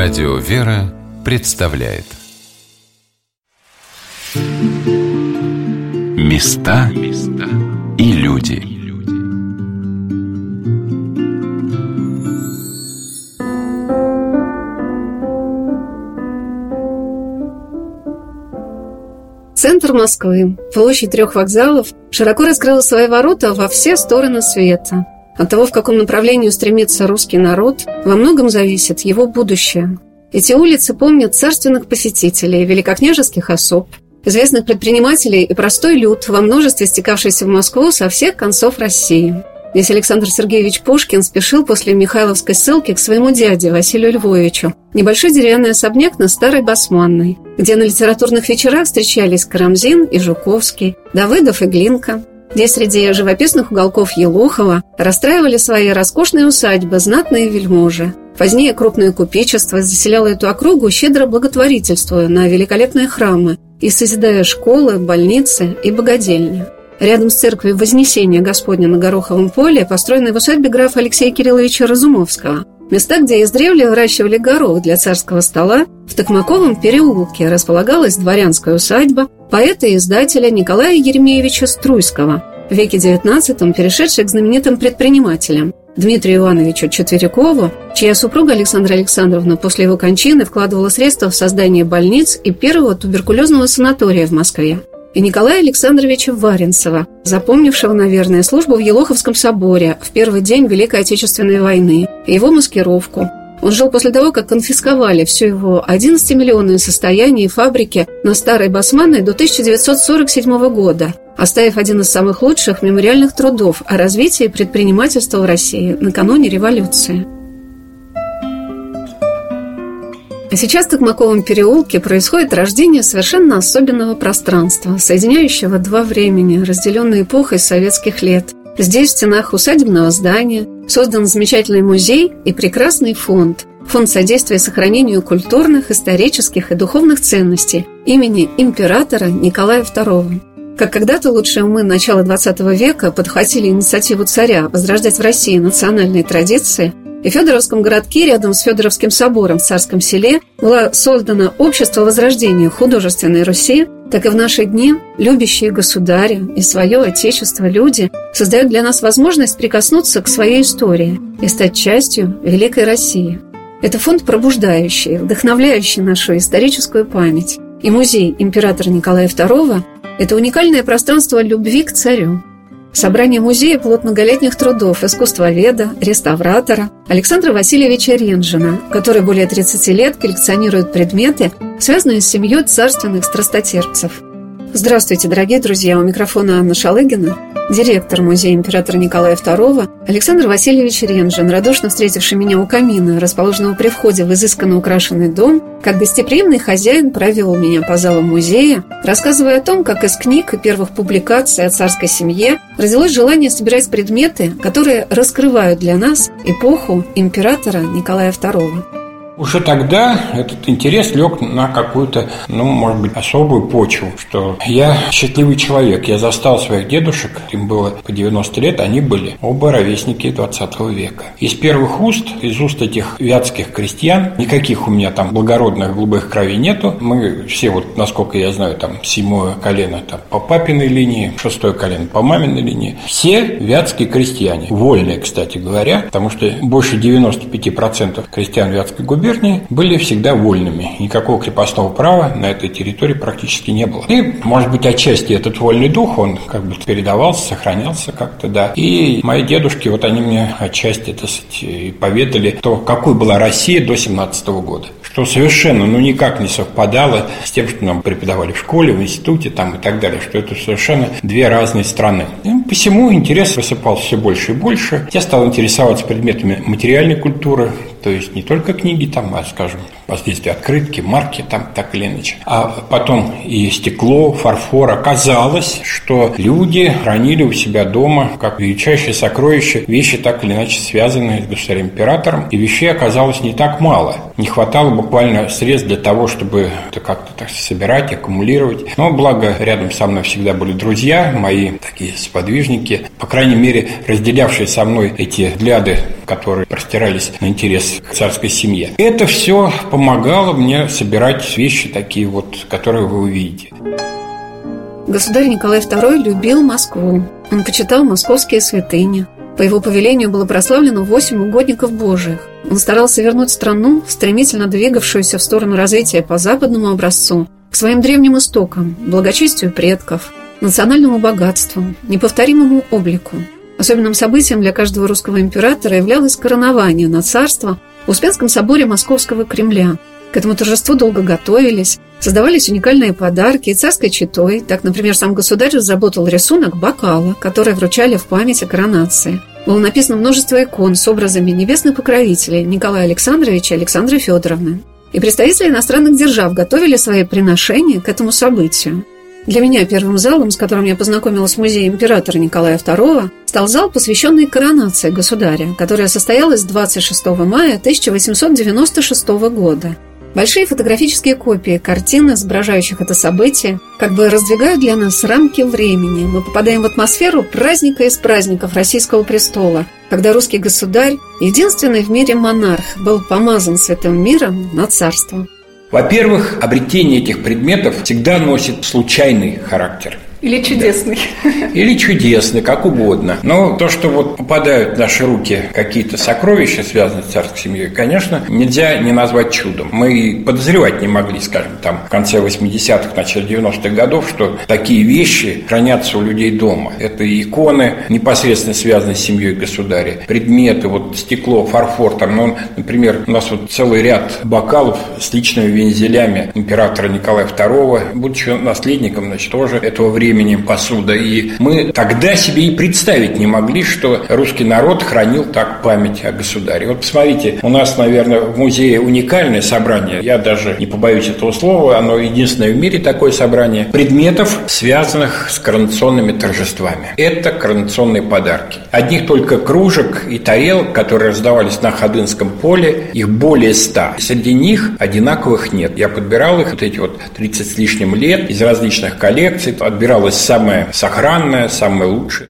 Радио «Вера» представляет. Места и люди. Центр Москвы, площадь трех вокзалов, широко раскрыла свои ворота во все стороны света – от того, в каком направлении стремится русский народ, во многом зависит его будущее. Эти улицы помнят царственных посетителей, великокняжеских особ, известных предпринимателей и простой люд во множестве стекавшийся в Москву со всех концов России. Здесь Александр Сергеевич Пушкин спешил после Михайловской ссылки к своему дяде Василию Львовичу. Небольшой деревянный особняк на Старой Басманной, где на литературных вечерах встречались Карамзин и Жуковский, Давыдов и Глинка где среди живописных уголков Елохова расстраивали свои роскошные усадьбы знатные вельможи. Позднее крупное купечество заселяло эту округу, щедро благотворительствуя на великолепные храмы и созидая школы, больницы и богадельни. Рядом с церковью Вознесения Господня на Гороховом поле построена в усадьбе графа Алексея Кирилловича Разумовского. Места, где издревле выращивали горох для царского стола, в Токмаковом переулке располагалась дворянская усадьба поэта и издателя Николая Еремеевича Струйского, в веке XIX перешедший к знаменитым предпринимателям Дмитрию Ивановичу Четверякову, чья супруга Александра Александровна после его кончины вкладывала средства в создание больниц и первого туберкулезного санатория в Москве и Николая Александровича Варенцева, запомнившего, наверное, службу в Елоховском соборе в первый день Великой Отечественной войны, и его маскировку. Он жил после того, как конфисковали все его 11-миллионное состояние и фабрики на Старой Басманной до 1947 года, оставив один из самых лучших мемориальных трудов о развитии предпринимательства в России накануне революции. А сейчас в Токмаковом переулке происходит рождение совершенно особенного пространства, соединяющего два времени, разделенные эпохой советских лет. Здесь, в стенах усадебного здания, создан замечательный музей и прекрасный фонд – Фонд содействия сохранению культурных, исторических и духовных ценностей имени императора Николая II. Как когда-то лучшие умы начала XX века подхватили инициативу царя возрождать в России национальные традиции – и в Федоровском городке, рядом с Федоровским собором в Царском селе, было создано Общество Возрождения художественной Руси, так и в наши дни любящие государя и свое отечество люди создают для нас возможность прикоснуться к своей истории и стать частью великой России. Это фонд пробуждающий, вдохновляющий нашу историческую память. И музей императора Николая II – это уникальное пространство любви к царю, Собрание музея – плод многолетних трудов искусствоведа, реставратора Александра Васильевича Ренжина, который более 30 лет коллекционирует предметы, связанные с семьей царственных страстотерпцев. Здравствуйте, дорогие друзья! У микрофона Анна Шалыгина директор музея императора Николая II Александр Васильевич Ренжин, радушно встретивший меня у камина, расположенного при входе в изысканно украшенный дом, как гостеприимный хозяин провел меня по залам музея, рассказывая о том, как из книг и первых публикаций о царской семье родилось желание собирать предметы, которые раскрывают для нас эпоху императора Николая II. Уже тогда этот интерес лег на какую-то, ну, может быть, особую почву, что я счастливый человек. Я застал своих дедушек, им было по 90 лет, они были оба ровесники 20 века. Из первых уст, из уст этих вятских крестьян, никаких у меня там благородных голубых кровей нету. Мы все, вот, насколько я знаю, там, седьмое колено там, по папиной линии, шестое колено по маминой линии. Все вятские крестьяне, вольные, кстати говоря, потому что больше 95% крестьян Вятской губернии губернии были всегда вольными. Никакого крепостного права на этой территории практически не было. И, может быть, отчасти этот вольный дух, он как бы передавался, сохранялся как-то, да. И мои дедушки, вот они мне отчасти, так сказать, поведали, то, какой была Россия до 17 года. Что совершенно, ну, никак не совпадало с тем, что нам преподавали в школе, в институте там и так далее, что это совершенно две разные страны. И посему интерес высыпал все больше и больше. Я стал интересоваться предметами материальной культуры, то есть не только книги, там, а, скажем, воздействие открытки, марки, там, так или иначе. А потом и стекло, фарфор. Оказалось, что люди хранили у себя дома, как величайшее сокровище, вещи так или иначе связанные с государем-императором. И вещей оказалось не так мало. Не хватало буквально средств для того, чтобы это как-то так собирать, аккумулировать. Но благо рядом со мной всегда были друзья, мои такие сподвижники, по крайней мере, разделявшие со мной эти взгляды которые простирались на интерес к царской семье. Это все помогало мне собирать вещи такие вот, которые вы увидите. Государь Николай II любил Москву. Он почитал московские святыни. По его повелению было прославлено восемь угодников Божиих. Он старался вернуть страну, стремительно двигавшуюся в сторону развития по западному образцу, к своим древним истокам, благочестию предков, национальному богатству, неповторимому облику. Особенным событием для каждого русского императора являлось коронование на царство в Успенском соборе Московского Кремля, к этому торжеству долго готовились, создавались уникальные подарки и царской читой. Так, например, сам государь разработал рисунок бокала, который вручали в память о коронации. Было написано множество икон с образами небесных покровителей Николая Александровича и Александры Федоровны. И представители иностранных держав готовили свои приношения к этому событию. Для меня первым залом, с которым я познакомилась в музее императора Николая II, стал зал, посвященный коронации государя, которая состоялась 26 мая 1896 года – Большие фотографические копии картин, изображающих это событие, как бы раздвигают для нас рамки времени. Мы попадаем в атмосферу праздника из праздников российского престола, когда русский государь, единственный в мире монарх, был помазан святым миром на царство. Во-первых, обретение этих предметов всегда носит случайный характер – или чудесный. Или чудесный, как угодно. Но то, что вот попадают в наши руки какие-то сокровища, связанные с царской семьей, конечно, нельзя не назвать чудом. Мы подозревать не могли, скажем, там, в конце 80-х, начале 90-х годов, что такие вещи хранятся у людей дома. Это иконы, непосредственно связанные с семьей государя, предметы, вот стекло, фарфор, там, ну, например, у нас вот целый ряд бокалов с личными вензелями императора Николая II, будучи наследником, значит, тоже этого времени временем посуда. И мы тогда себе и представить не могли, что русский народ хранил так память о государе. Вот посмотрите, у нас, наверное, в музее уникальное собрание. Я даже не побоюсь этого слова, оно единственное в мире такое собрание предметов, связанных с коронационными торжествами. Это коронационные подарки. Одних только кружек и тарелок, которые раздавались на Ходынском поле, их более ста. Среди них одинаковых нет. Я подбирал их, вот эти вот 30 с лишним лет, из различных коллекций, отбирал выбиралось самое сохранное, самое лучшее.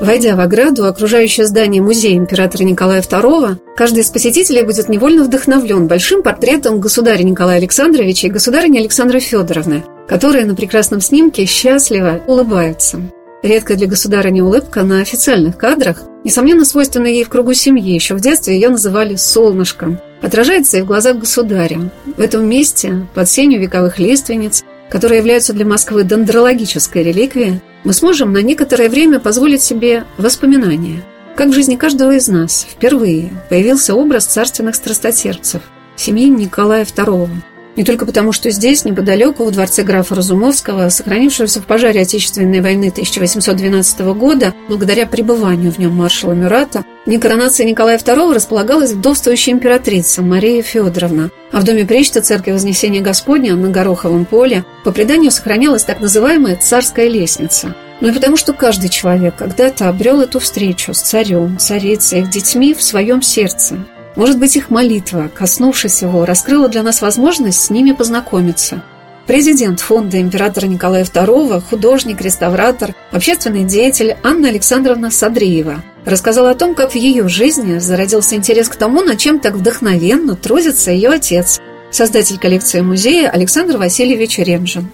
Войдя в ограду, окружающее здание музея императора Николая II, каждый из посетителей будет невольно вдохновлен большим портретом государя Николая Александровича и государыни Александры Федоровны, которые на прекрасном снимке счастливо улыбаются. Редкая для государыни улыбка на официальных кадрах, несомненно, свойственна ей в кругу семьи. Еще в детстве ее называли «солнышком». Отражается и в глазах государя. В этом месте, под сенью вековых лиственниц, которые являются для Москвы дендрологической реликвией, мы сможем на некоторое время позволить себе воспоминания, как в жизни каждого из нас впервые появился образ царственных страстотерпцев, семьи Николая II – не только потому, что здесь, неподалеку, в дворце графа Разумовского, сохранившегося в пожаре Отечественной войны 1812 года, благодаря пребыванию в нем маршала Мюрата, дни коронации Николая II располагалась вдовствующая императрица Мария Федоровна, а в доме Пречта церкви Вознесения Господня на Гороховом поле по преданию сохранялась так называемая «царская лестница», но и потому, что каждый человек когда-то обрел эту встречу с царем, царицей, их детьми в своем сердце – может быть, их молитва, коснувшись его, раскрыла для нас возможность с ними познакомиться. Президент фонда императора Николая II, художник, реставратор, общественный деятель Анна Александровна Садриева рассказала о том, как в ее жизни зародился интерес к тому, над чем так вдохновенно трудится ее отец, создатель коллекции музея Александр Васильевич Ремжин.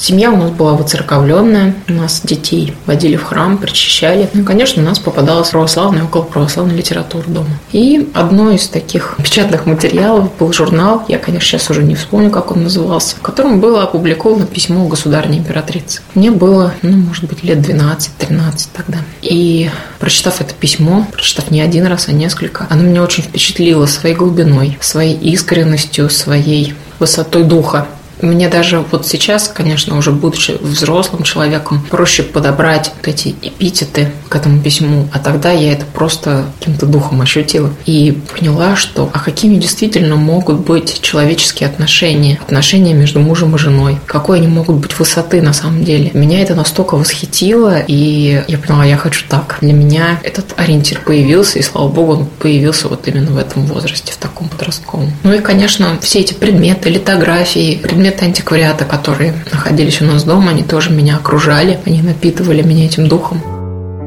Семья у нас была выцерковленная, у нас детей водили в храм, причащали. Ну конечно, у нас попадалась православная, около православной литература дома. И одно из таких печатных материалов был журнал, я, конечно, сейчас уже не вспомню, как он назывался, в котором было опубликовано письмо государственной императрицы. Мне было, ну, может быть, лет 12-13 тогда. И прочитав это письмо, прочитав не один раз, а несколько, оно меня очень впечатлило своей глубиной, своей искренностью, своей высотой духа. Мне даже вот сейчас, конечно, уже будучи взрослым человеком, проще подобрать вот эти эпитеты к этому письму, а тогда я это просто каким-то духом ощутила и поняла, что а какими действительно могут быть человеческие отношения, отношения между мужем и женой, какой они могут быть высоты на самом деле. Меня это настолько восхитило, и я поняла, я хочу так. Для меня этот ориентир появился, и слава богу, он появился вот именно в этом возрасте, в таком подростковом. Ну и, конечно, все эти предметы, литографии, предметы предметы антиквариата, которые находились у нас дома, они тоже меня окружали, они напитывали меня этим духом.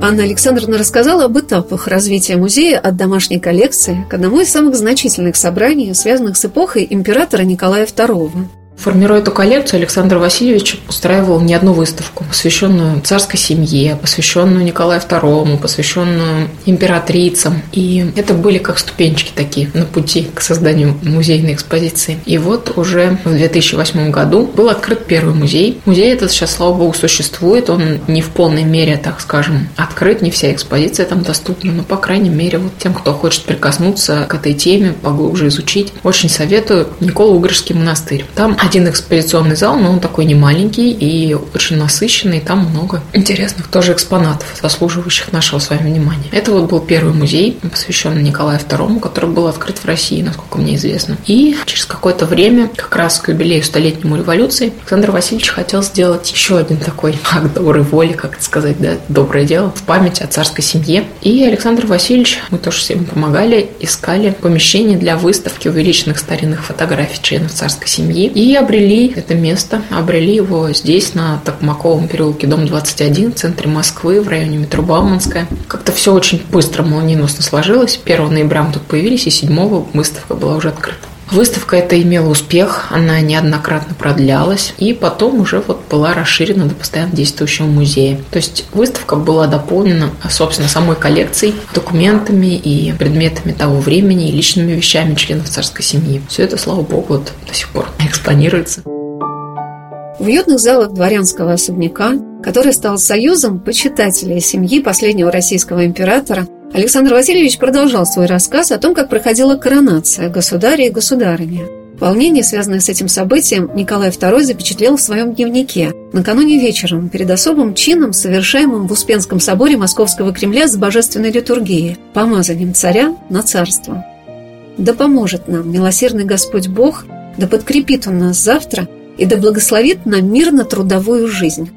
Анна Александровна рассказала об этапах развития музея от домашней коллекции к одному из самых значительных собраний, связанных с эпохой императора Николая II. Формируя эту коллекцию, Александр Васильевич устраивал не одну выставку, посвященную царской семье, посвященную Николаю II, посвященную императрицам. И это были как ступенчики такие на пути к созданию музейной экспозиции. И вот уже в 2008 году был открыт первый музей. Музей этот сейчас, слава богу, существует. Он не в полной мере, так скажем, открыт, не вся экспозиция там доступна, но, по крайней мере, вот тем, кто хочет прикоснуться к этой теме, поглубже изучить, очень советую Никола-Угорский монастырь. Там один экспозиционный зал, но он такой не маленький и очень насыщенный. Там много интересных тоже экспонатов, заслуживающих нашего с вами внимания. Это вот был первый музей, посвященный Николаю II, который был открыт в России, насколько мне известно. И через какое-то время, как раз к юбилею столетнему революции, Александр Васильевич хотел сделать еще один такой акт доброй воли, как это сказать, да, доброе дело, в память о царской семье. И Александр Васильевич, мы тоже всем помогали, искали помещение для выставки увеличенных старинных фотографий членов царской семьи. И и обрели это место, обрели его здесь, на Токмаковом переулке, дом 21, в центре Москвы, в районе метро Бауманская. Как-то все очень быстро, молниеносно сложилось. 1 ноября мы тут появились, и 7 выставка была уже открыта. Выставка эта имела успех, она неоднократно продлялась, и потом уже вот была расширена до постоянно действующего музея. То есть выставка была дополнена, собственно, самой коллекцией, документами и предметами того времени и личными вещами членов царской семьи. Все это, слава богу, вот до сих пор экспонируется. В уютных залах дворянского особняка, который стал союзом почитателей семьи последнего российского императора, Александр Васильевич продолжал свой рассказ о том, как проходила коронация государя и государыни. Волнение, связанное с этим событием, Николай II запечатлел в своем дневнике накануне вечером перед особым чином, совершаемым в Успенском соборе Московского Кремля с божественной литургией, помазанием царя на царство. «Да поможет нам, милосердный Господь Бог, да подкрепит Он нас завтра и да благословит нам мирно-трудовую жизнь».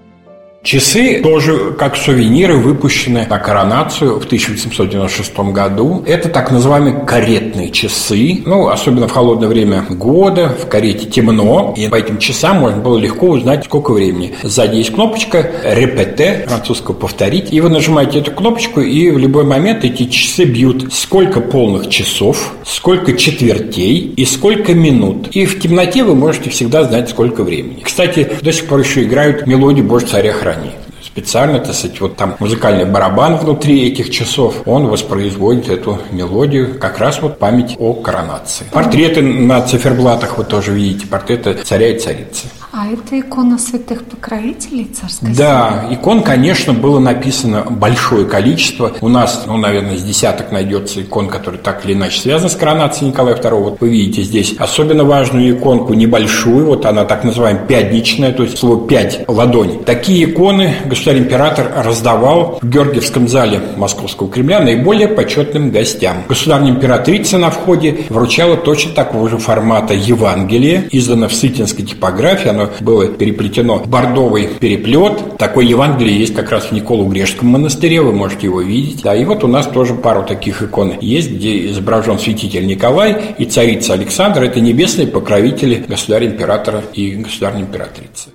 Часы тоже как сувениры выпущены на коронацию в 1896 году. Это так называемые каретные часы. Ну, особенно в холодное время года, в карете темно, и по этим часам можно было легко узнать, сколько времени. Сзади есть кнопочка «Репете», французского «повторить», и вы нажимаете эту кнопочку, и в любой момент эти часы бьют сколько полных часов, сколько четвертей и сколько минут. И в темноте вы можете всегда знать, сколько времени. Кстати, до сих пор еще играют мелодию «Боже царя храни» они специально, так сказать, вот там музыкальный барабан внутри этих часов, он воспроизводит эту мелодию, как раз вот память о коронации. Портреты на циферблатах вы тоже видите, портреты царя и царицы. А это икона святых покровителей царской Да, семьи? икон, конечно, было написано большое количество. У нас, ну, наверное, с десяток найдется икон, которые так или иначе связаны с коронацией Николая II. Вот вы видите здесь особенно важную иконку, небольшую, вот она так называемая пятничная, то есть слово пять, ладонь. Такие иконы государь-император раздавал в Георгиевском зале Московского Кремля наиболее почетным гостям. Государь-императрица на входе вручала точно такого же формата Евангелие, издано в сытинской типографии, оно было переплетено бордовый переплет. Такой Евангелие есть как раз в Николу-Грешском монастыре, вы можете его видеть. Да, и вот у нас тоже пару таких икон есть, где изображен святитель Николай и царица Александра. Это небесные покровители государя-императора и государя-императрицы.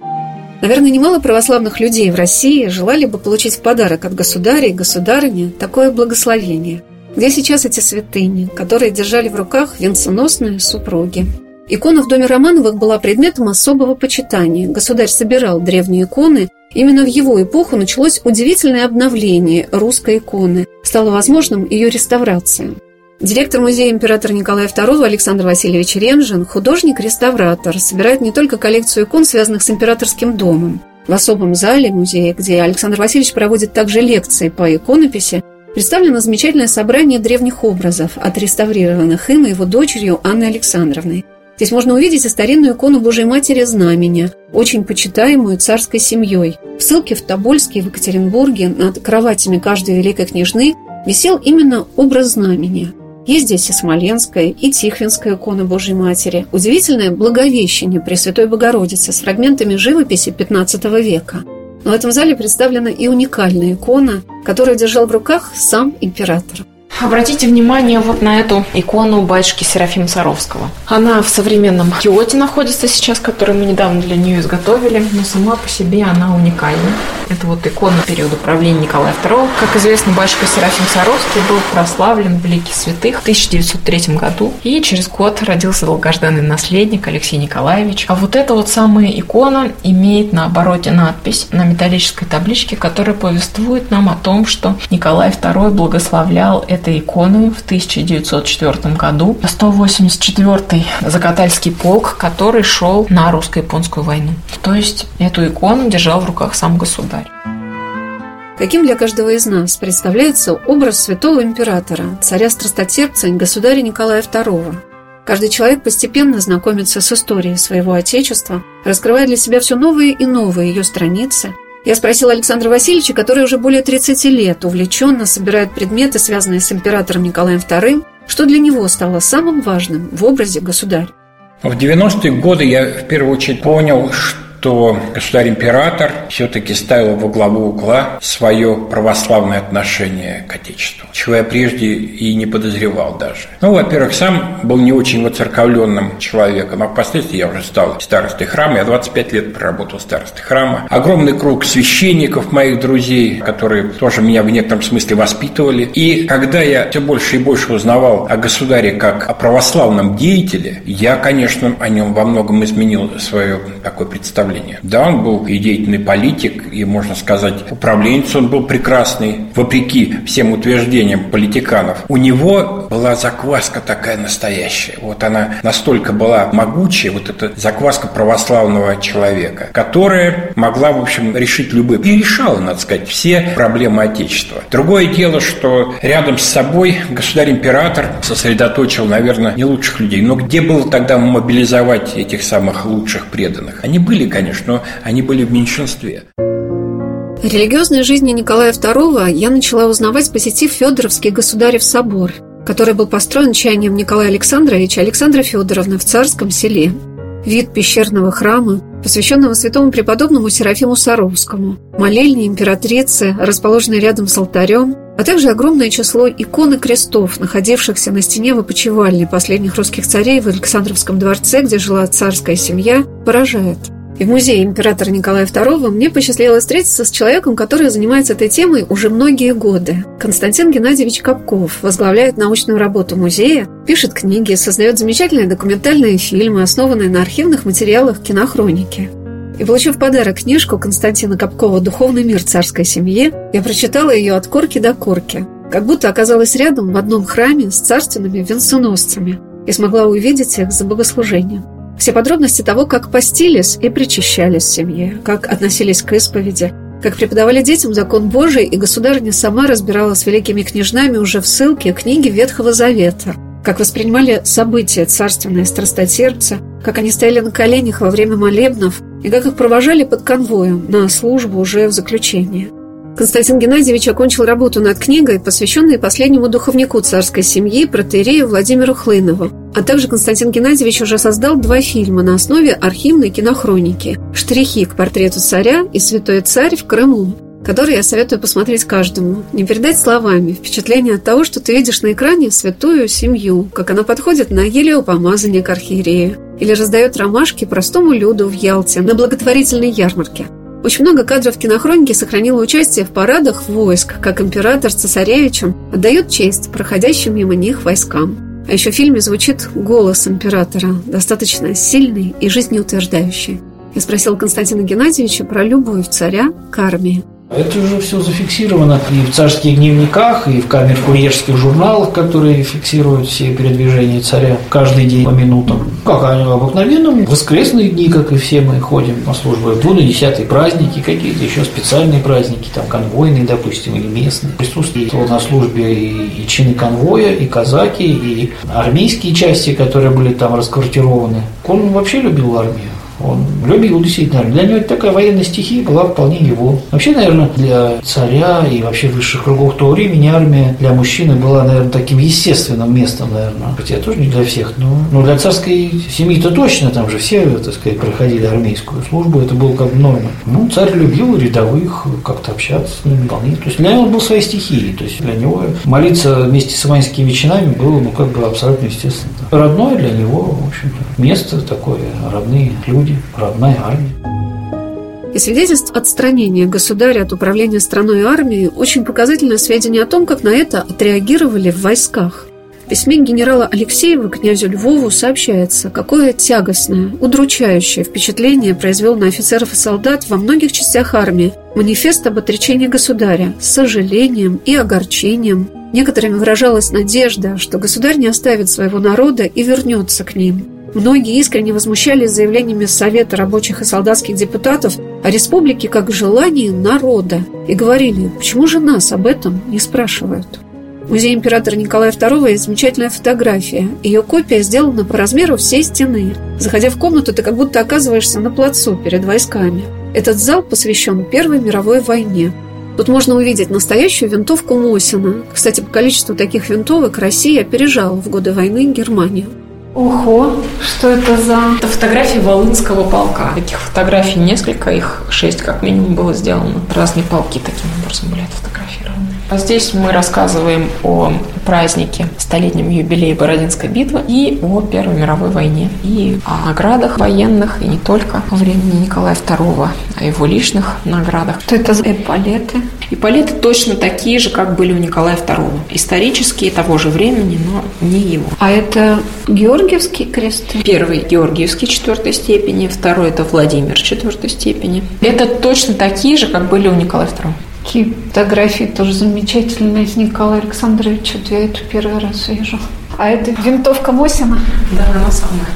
Наверное, немало православных людей в России желали бы получить в подарок от государя и государыни такое благословение. Где сейчас эти святыни, которые держали в руках венценосные супруги? Икона в доме Романовых была предметом особого почитания. Государь собирал древние иконы. Именно в его эпоху началось удивительное обновление русской иконы. Стало возможным ее реставрация. Директор музея императора Николая II Александр Васильевич Ренжин, художник-реставратор, собирает не только коллекцию икон, связанных с императорским домом. В особом зале музея, где Александр Васильевич проводит также лекции по иконописи, представлено замечательное собрание древних образов, отреставрированных им и его дочерью Анной Александровной. Здесь можно увидеть и старинную икону Божьей Матери Знамения, очень почитаемую царской семьей. В ссылке в Тобольске в Екатеринбурге над кроватями каждой великой княжны висел именно образ знамения. Есть здесь и Смоленская, и Тихвинская икона Божьей Матери, удивительное Благовещение Пресвятой Богородицы с фрагментами живописи XV века. Но в этом зале представлена и уникальная икона, которую держал в руках сам император. Обратите внимание вот на эту икону батюшки Серафима Саровского. Она в современном Киоте находится сейчас, который мы недавно для нее изготовили, но сама по себе она уникальна. Это вот икона периода правления Николая II. Как известно, батюшка Серафим Саровский был прославлен в лике святых в 1903 году. И через год родился долгожданный наследник Алексей Николаевич. А вот эта вот самая икона имеет на обороте надпись на металлической табличке, которая повествует нам о том, что Николай II благословлял это этой иконой в 1904 году 184-й Закатальский полк, который шел на русско-японскую войну. То есть эту икону держал в руках сам государь. Каким для каждого из нас представляется образ святого императора, царя страстотерпца и государя Николая II? Каждый человек постепенно знакомится с историей своего отечества, раскрывая для себя все новые и новые ее страницы, я спросила Александра Васильевича, который уже более 30 лет увлеченно собирает предметы, связанные с императором Николаем II, что для него стало самым важным в образе государя. В 90-е годы я в первую очередь понял, что что государь-император все-таки ставил во главу угла свое православное отношение к Отечеству, чего я прежде и не подозревал даже. Ну, во-первых, сам был не очень воцерковленным человеком, а впоследствии я уже стал старостой храма, я 25 лет проработал старостой храма. Огромный круг священников, моих друзей, которые тоже меня в некотором смысле воспитывали. И когда я все больше и больше узнавал о государе как о православном деятеле, я, конечно, о нем во многом изменил свое такое представление управления. Да, он был и деятельный политик, и, можно сказать, управленец он был прекрасный, вопреки всем утверждениям политиканов. У него была закваска такая настоящая. Вот она настолько была могучая, вот эта закваска православного человека, которая могла, в общем, решить любые, и решала, надо сказать, все проблемы Отечества. Другое дело, что рядом с собой государь-император сосредоточил, наверное, не лучших людей. Но где было тогда мобилизовать этих самых лучших преданных? Они были, конечно, конечно, но они были в меньшинстве. Религиозной жизни Николая II я начала узнавать, посетив Федоровский государев собор, который был построен чаянием Николая Александровича Александра Федоровны в Царском селе. Вид пещерного храма, посвященного святому преподобному Серафиму Саровскому, молельни императрицы, расположенной рядом с алтарем, а также огромное число икон и крестов, находившихся на стене в опочивальне последних русских царей в Александровском дворце, где жила царская семья, поражает – и в музее императора Николая II мне посчастливилось встретиться с человеком, который занимается этой темой уже многие годы. Константин Геннадьевич Капков возглавляет научную работу музея, пишет книги, создает замечательные документальные фильмы, основанные на архивных материалах кинохроники. И получив подарок книжку Константина Капкова «Духовный мир царской семьи», я прочитала ее от корки до корки, как будто оказалась рядом в одном храме с царственными венценосцами и смогла увидеть их за богослужением. Все подробности того, как постились и причащались в семье, как относились к исповеди, как преподавали детям закон Божий, и государыня сама разбирала с великими княжнами уже в ссылке книги Ветхого Завета, как воспринимали события царственные страстотерпца, как они стояли на коленях во время молебнов и как их провожали под конвоем на службу уже в заключении – Константин Геннадьевич окончил работу над книгой, посвященной последнему духовнику царской семьи, протерею Владимиру Хлынову. А также Константин Геннадьевич уже создал два фильма на основе архивной кинохроники «Штрихи к портрету царя» и «Святой царь в Крыму», которые я советую посмотреть каждому. Не передать словами впечатление от того, что ты видишь на экране святую семью, как она подходит на елеопомазание к архиерею или раздает ромашки простому люду в Ялте на благотворительной ярмарке – очень много кадров кинохроники сохранило участие в парадах войск, как император с цесаревичем отдает честь проходящим мимо них войскам. А еще в фильме звучит голос императора, достаточно сильный и жизнеутверждающий. Я спросила Константина Геннадьевича про любовь царя к армии. Это уже все зафиксировано и в царских дневниках, и в камер-курьерских журналах, которые фиксируют все передвижения царя каждый день по минутам. Как они обыкновенном, воскресные дни, как и все мы ходим на службу, в 10 праздники, какие-то еще специальные праздники, там конвойные, допустим, или местные. Присутствуют на службе и, и чины конвоя, и казаки, и армейские части, которые были там расквартированы. Он вообще любил армию. Он любил действительно. Для него такая военная стихия была вполне его. Вообще, наверное, для царя и вообще высших кругов того времени армия для мужчины была, наверное, таким естественным местом, наверное. Хотя тоже не для всех, но, но для царской семьи-то точно, там же все, так сказать, проходили армейскую службу, это было как норма. Ну, царь любил рядовых, как-то общаться с ними вполне. То есть для него был своей стихией, то есть для него молиться вместе с иванскими вечинами было, ну, как бы абсолютно естественно. Родное для него, в общем-то, место такое, родные люди, родная армия. И свидетельств отстранения государя от управления страной и армией очень показательное сведения о том, как на это отреагировали в войсках. В письме генерала Алексеева князю Львову сообщается, какое тягостное, удручающее впечатление произвел на офицеров и солдат во многих частях армии манифест об отречении государя с сожалением и огорчением. Некоторыми выражалась надежда, что государь не оставит своего народа и вернется к ним – Многие искренне возмущались заявлениями Совета рабочих и солдатских депутатов о республике как желании народа и говорили, почему же нас об этом не спрашивают. В музее императора Николая II есть замечательная фотография. Ее копия сделана по размеру всей стены. Заходя в комнату, ты как будто оказываешься на плацу перед войсками. Этот зал посвящен Первой мировой войне. Тут можно увидеть настоящую винтовку Мосина. Кстати, по количеству таких винтовок Россия опережала в годы войны Германию. Ого, что это за... Это фотографии Волынского полка. Таких фотографий несколько, их шесть как минимум было сделано. Разные полки таким образом были отфотографированы. А здесь мы рассказываем о празднике, столетнем юбилее Бородинской битвы и о Первой мировой войне. И о наградах военных, и не только во времени Николая II, о его личных наградах. Что это за эполеты? Эполеты точно такие же, как были у Николая II. Исторические того же времени, но не его. А это Георгиевский крест? Первый Георгиевский четвертой степени, второй это Владимир четвертой степени. Это точно такие же, как были у Николая II. Какие фотографии тоже замечательные с Николая Александровича. Я это первый раз вижу. А это винтовка Мосина? Да, она самая.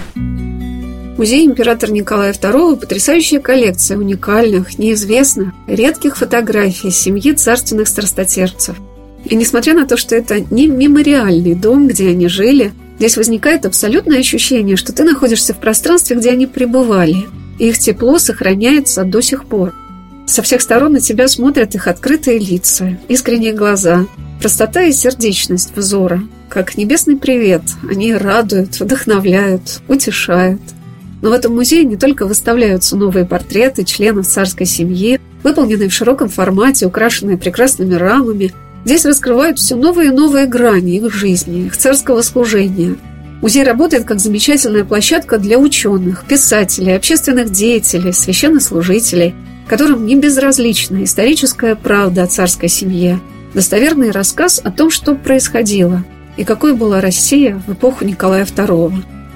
Музей императора Николая II – потрясающая коллекция уникальных, неизвестных, редких фотографий семьи царственных страстотерпцев. И несмотря на то, что это не мемориальный дом, где они жили, здесь возникает абсолютное ощущение, что ты находишься в пространстве, где они пребывали. И их тепло сохраняется до сих пор – со всех сторон на тебя смотрят их открытые лица, искренние глаза, простота и сердечность взора. Как небесный привет, они радуют, вдохновляют, утешают. Но в этом музее не только выставляются новые портреты членов царской семьи, выполненные в широком формате, украшенные прекрасными рамами. Здесь раскрывают все новые и новые грани их жизни, их царского служения. Музей работает как замечательная площадка для ученых, писателей, общественных деятелей, священнослужителей – которым не безразлична историческая правда о царской семье, достоверный рассказ о том, что происходило и какой была Россия в эпоху Николая II.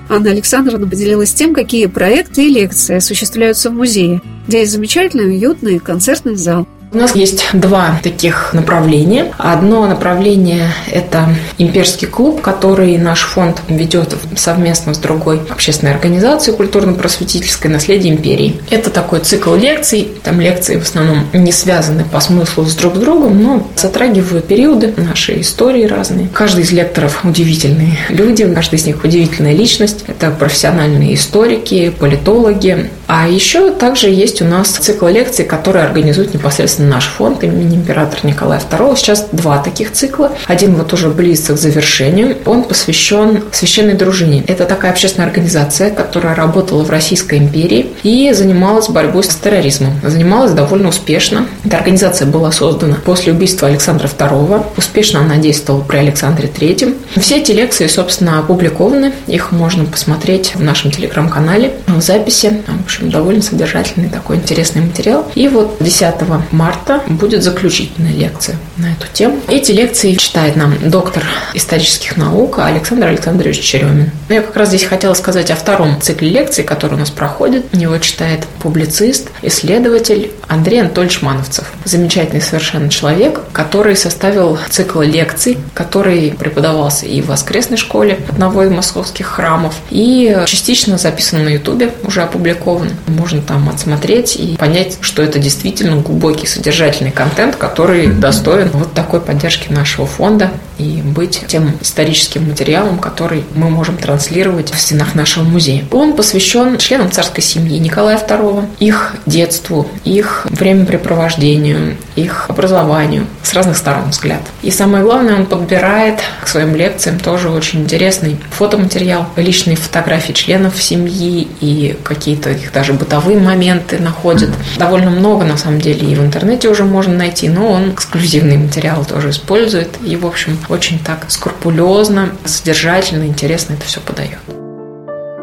Анна Александровна поделилась тем, какие проекты и лекции осуществляются в музее, где есть замечательный уютный концертный зал – у нас есть два таких направления. Одно направление – это имперский клуб, который наш фонд ведет совместно с другой общественной организацией культурно-просветительской «Наследие империи». Это такой цикл лекций. Там лекции в основном не связаны по смыслу с друг с другом, но затрагивают периоды нашей истории разные. Каждый из лекторов удивительные люди, каждый из них удивительная личность. Это профессиональные историки, политологи. А еще также есть у нас цикл лекций, которые организуют непосредственно непосредственно наш фонд имени императора Николая II. Сейчас два таких цикла. Один вот уже близко к завершению. Он посвящен священной дружине. Это такая общественная организация, которая работала в Российской империи и занималась борьбой с терроризмом. Занималась довольно успешно. Эта организация была создана после убийства Александра II. Успешно она действовала при Александре III. Все эти лекции, собственно, опубликованы. Их можно посмотреть в нашем телеграм-канале в записи. В общем, довольно содержательный такой интересный материал. И вот 10 марта марта будет заключительная лекция на эту тему. Эти лекции читает нам доктор исторических наук Александр Александрович Черемин. Я как раз здесь хотела сказать о втором цикле лекций, который у нас проходит. Его читает публицист, исследователь Андрей Анатольевич Мановцев. Замечательный совершенно человек, который составил цикл лекций, который преподавался и в воскресной школе одного из московских храмов, и частично записан на Ютубе, уже опубликован. Можно там отсмотреть и понять, что это действительно глубокий содержательный контент, который достоин вот такой поддержки нашего фонда и быть тем историческим материалом, который мы можем транслировать в стенах нашего музея. Он посвящен членам царской семьи Николая II, их детству, их времяпрепровождению, их образованию с разных сторон взгляд. И самое главное, он подбирает к своим лекциям тоже очень интересный фотоматериал, личные фотографии членов семьи и какие-то их даже бытовые моменты находит. Довольно много, на самом деле, и в интернете уже можно найти, но он эксклюзивный материал тоже использует. И, в общем, очень так скрупулезно, содержательно, интересно это все подает.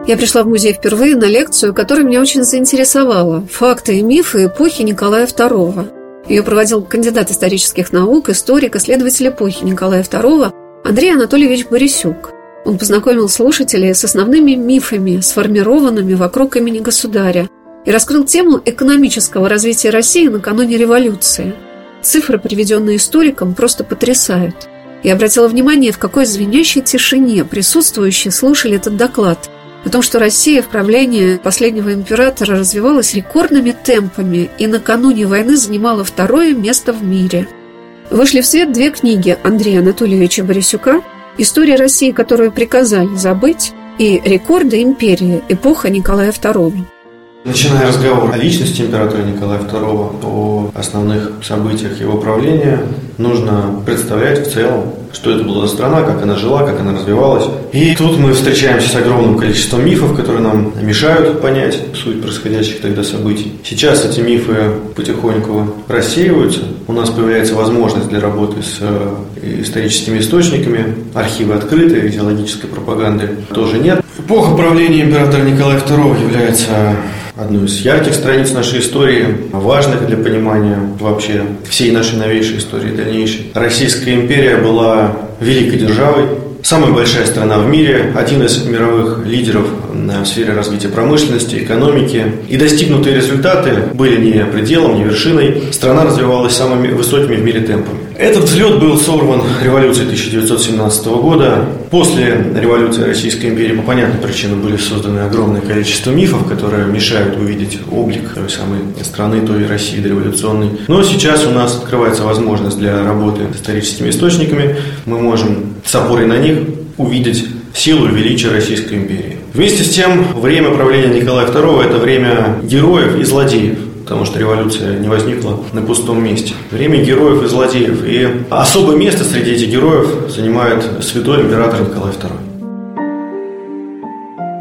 Я пришла в музей впервые на лекцию, которая меня очень заинтересовала «Факты и мифы эпохи Николая II». Ее проводил кандидат исторических наук, историк, исследователь эпохи Николая II Андрей Анатольевич Борисюк. Он познакомил слушателей с основными мифами, сформированными вокруг имени государя, и раскрыл тему экономического развития России накануне революции. Цифры, приведенные историком, просто потрясают. Я обратила внимание, в какой звенящей тишине присутствующие слушали этот доклад – о том, что Россия в правлении последнего императора развивалась рекордными темпами и накануне войны занимала второе место в мире. Вышли в свет две книги Андрея Анатольевича Борисюка «История России, которую приказали забыть» и «Рекорды империи. Эпоха Николая II». Начиная разговор о личности императора Николая II, о основных событиях его правления, нужно представлять в целом, что это была за страна, как она жила, как она развивалась. И тут мы встречаемся с огромным количеством мифов, которые нам мешают понять суть происходящих тогда событий. Сейчас эти мифы потихоньку рассеиваются. У нас появляется возможность для работы с э, историческими источниками. Архивы открыты, идеологической пропаганды тоже нет. Эпоха правления императора Николая II является одну из ярких страниц нашей истории, важных для понимания вообще всей нашей новейшей истории дальнейшей. Российская империя была великой державой, самая большая страна в мире, один из мировых лидеров в сфере развития промышленности, экономики. И достигнутые результаты были не пределом, не вершиной. Страна развивалась самыми высокими в мире темпами. Этот взлет был сорван революцией 1917 года. После революции Российской империи по понятным причинам были созданы огромное количество мифов, которые мешают увидеть облик той самой страны, той России дореволюционной. Но сейчас у нас открывается возможность для работы с историческими источниками. Мы можем с опорой на них увидеть силу и величие Российской империи. Вместе с тем, время правления Николая II – это время героев и злодеев потому что революция не возникла на пустом месте. Время героев и злодеев. И особое место среди этих героев занимает святой император Николай II.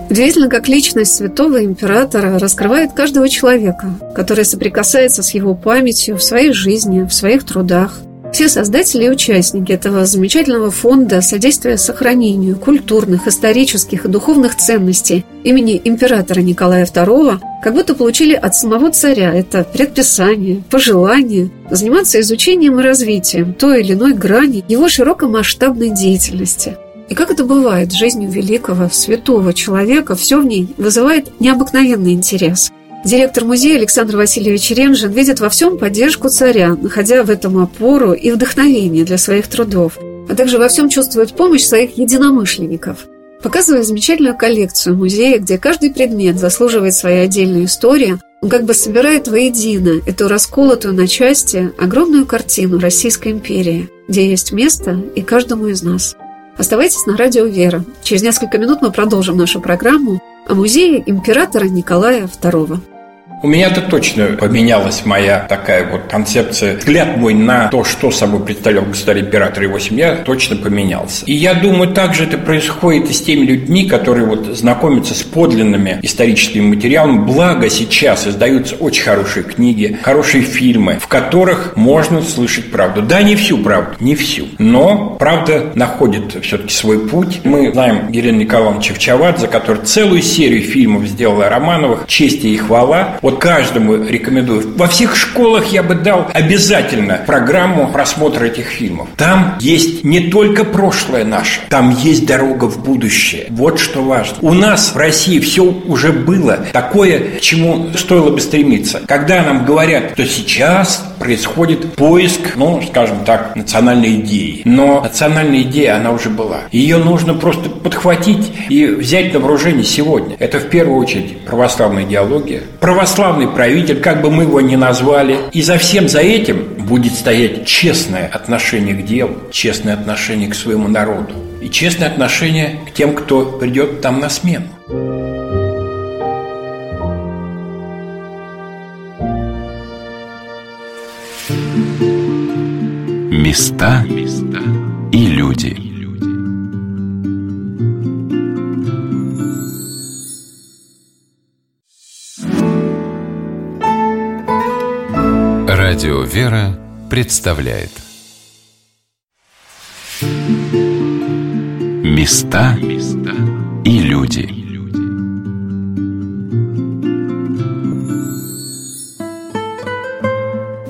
Удивительно, как личность святого императора раскрывает каждого человека, который соприкасается с его памятью в своей жизни, в своих трудах – все создатели и участники этого замечательного фонда содействия сохранению культурных, исторических и духовных ценностей имени императора Николая II как будто получили от самого царя это предписание, пожелание заниматься изучением и развитием той или иной грани его широкомасштабной деятельности. И как это бывает жизнью великого, святого человека, все в ней вызывает необыкновенный интерес – Директор музея Александр Васильевич Ремжин видит во всем поддержку царя, находя в этом опору и вдохновение для своих трудов, а также во всем чувствует помощь своих единомышленников. Показывая замечательную коллекцию музея, где каждый предмет заслуживает своей отдельной истории, он как бы собирает воедино эту расколотую на части огромную картину Российской империи, где есть место и каждому из нас. Оставайтесь на радио «Вера». Через несколько минут мы продолжим нашу программу о музее императора Николая II. У меня-то точно поменялась моя такая вот концепция. Взгляд мой на то, что собой представлял государь-император и его семья, точно поменялся. И я думаю, также это происходит и с теми людьми, которые вот знакомятся с подлинными историческими материалами. Благо сейчас издаются очень хорошие книги, хорошие фильмы, в которых можно слышать правду. Да, не всю правду, не всю. Но правда находит все-таки свой путь. Мы знаем Елену Николаевну Чевчавадзе, который целую серию фильмов сделала Романовых «Честь и хвала». Вот каждому рекомендую. Во всех школах я бы дал обязательно программу просмотра этих фильмов. Там есть не только прошлое наше, там есть дорога в будущее. Вот что важно. У нас в России все уже было такое, к чему стоило бы стремиться. Когда нам говорят, что сейчас происходит поиск, ну, скажем так, национальной идеи. Но национальная идея, она уже была. Ее нужно просто подхватить и взять на вооружение сегодня. Это в первую очередь православная идеология. Православная православный правитель, как бы мы его ни назвали. И за всем за этим будет стоять честное отношение к делу, честное отношение к своему народу и честное отношение к тем, кто придет там на смену. Места и люди. Радио «Вера» представляет Места и люди.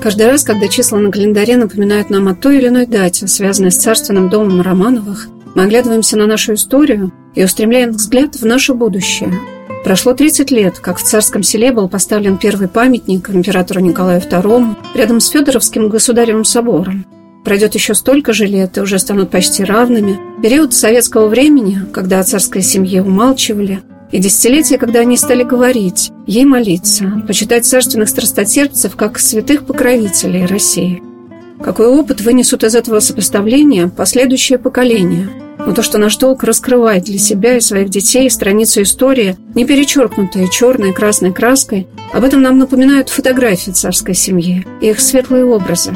Каждый раз, когда числа на календаре напоминают нам о той или иной дате, связанной с царственным домом Романовых, мы оглядываемся на нашу историю и устремляем взгляд в наше будущее. Прошло 30 лет, как в Царском селе был поставлен первый памятник императору Николаю II рядом с Федоровским государевым собором. Пройдет еще столько же лет и уже станут почти равными. Период советского времени, когда о царской семье умалчивали – и десятилетия, когда они стали говорить, ей молиться, почитать царственных страстотерпцев как святых покровителей России. Какой опыт вынесут из этого сопоставления последующие поколения? Но то, что наш долг раскрывать для себя и своих детей страницу истории, не перечеркнутые черной и красной краской, об этом нам напоминают фотографии царской семьи и их светлые образы,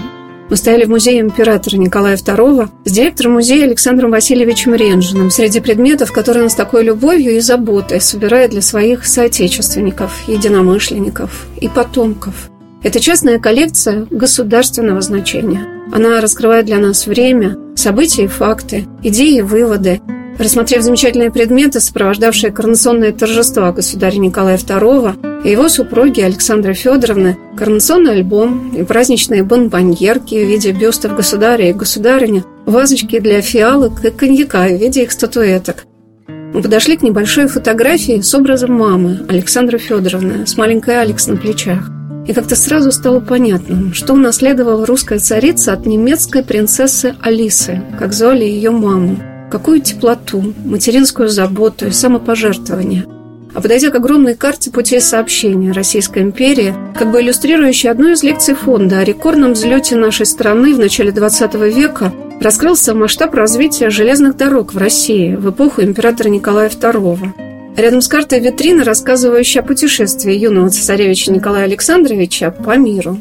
мы стояли в музее императора Николая II с директором музея Александром Васильевичем Ренжиным среди предметов, которые он с такой любовью и заботой собирает для своих соотечественников, единомышленников и потомков. Это частная коллекция государственного значения. Она раскрывает для нас время, события и факты, идеи и выводы, Рассмотрев замечательные предметы, сопровождавшие коронационные торжества государя Николая II и его супруги Александры Федоровны, коронационный альбом и праздничные бонбоньерки в виде бюстов государя и государыни, вазочки для фиалок и коньяка в виде их статуэток. Мы подошли к небольшой фотографии с образом мамы Александры Федоровны с маленькой Алекс на плечах. И как-то сразу стало понятным, что унаследовала русская царица от немецкой принцессы Алисы, как звали ее маму. Какую теплоту, материнскую заботу и самопожертвование. А подойдя к огромной карте путей сообщения Российской империи, как бы иллюстрирующей одну из лекций фонда о рекордном взлете нашей страны в начале XX века, раскрылся масштаб развития железных дорог в России в эпоху императора Николая II. Рядом с картой витрина, рассказывающая о путешествии юного цесаревича Николая Александровича по миру.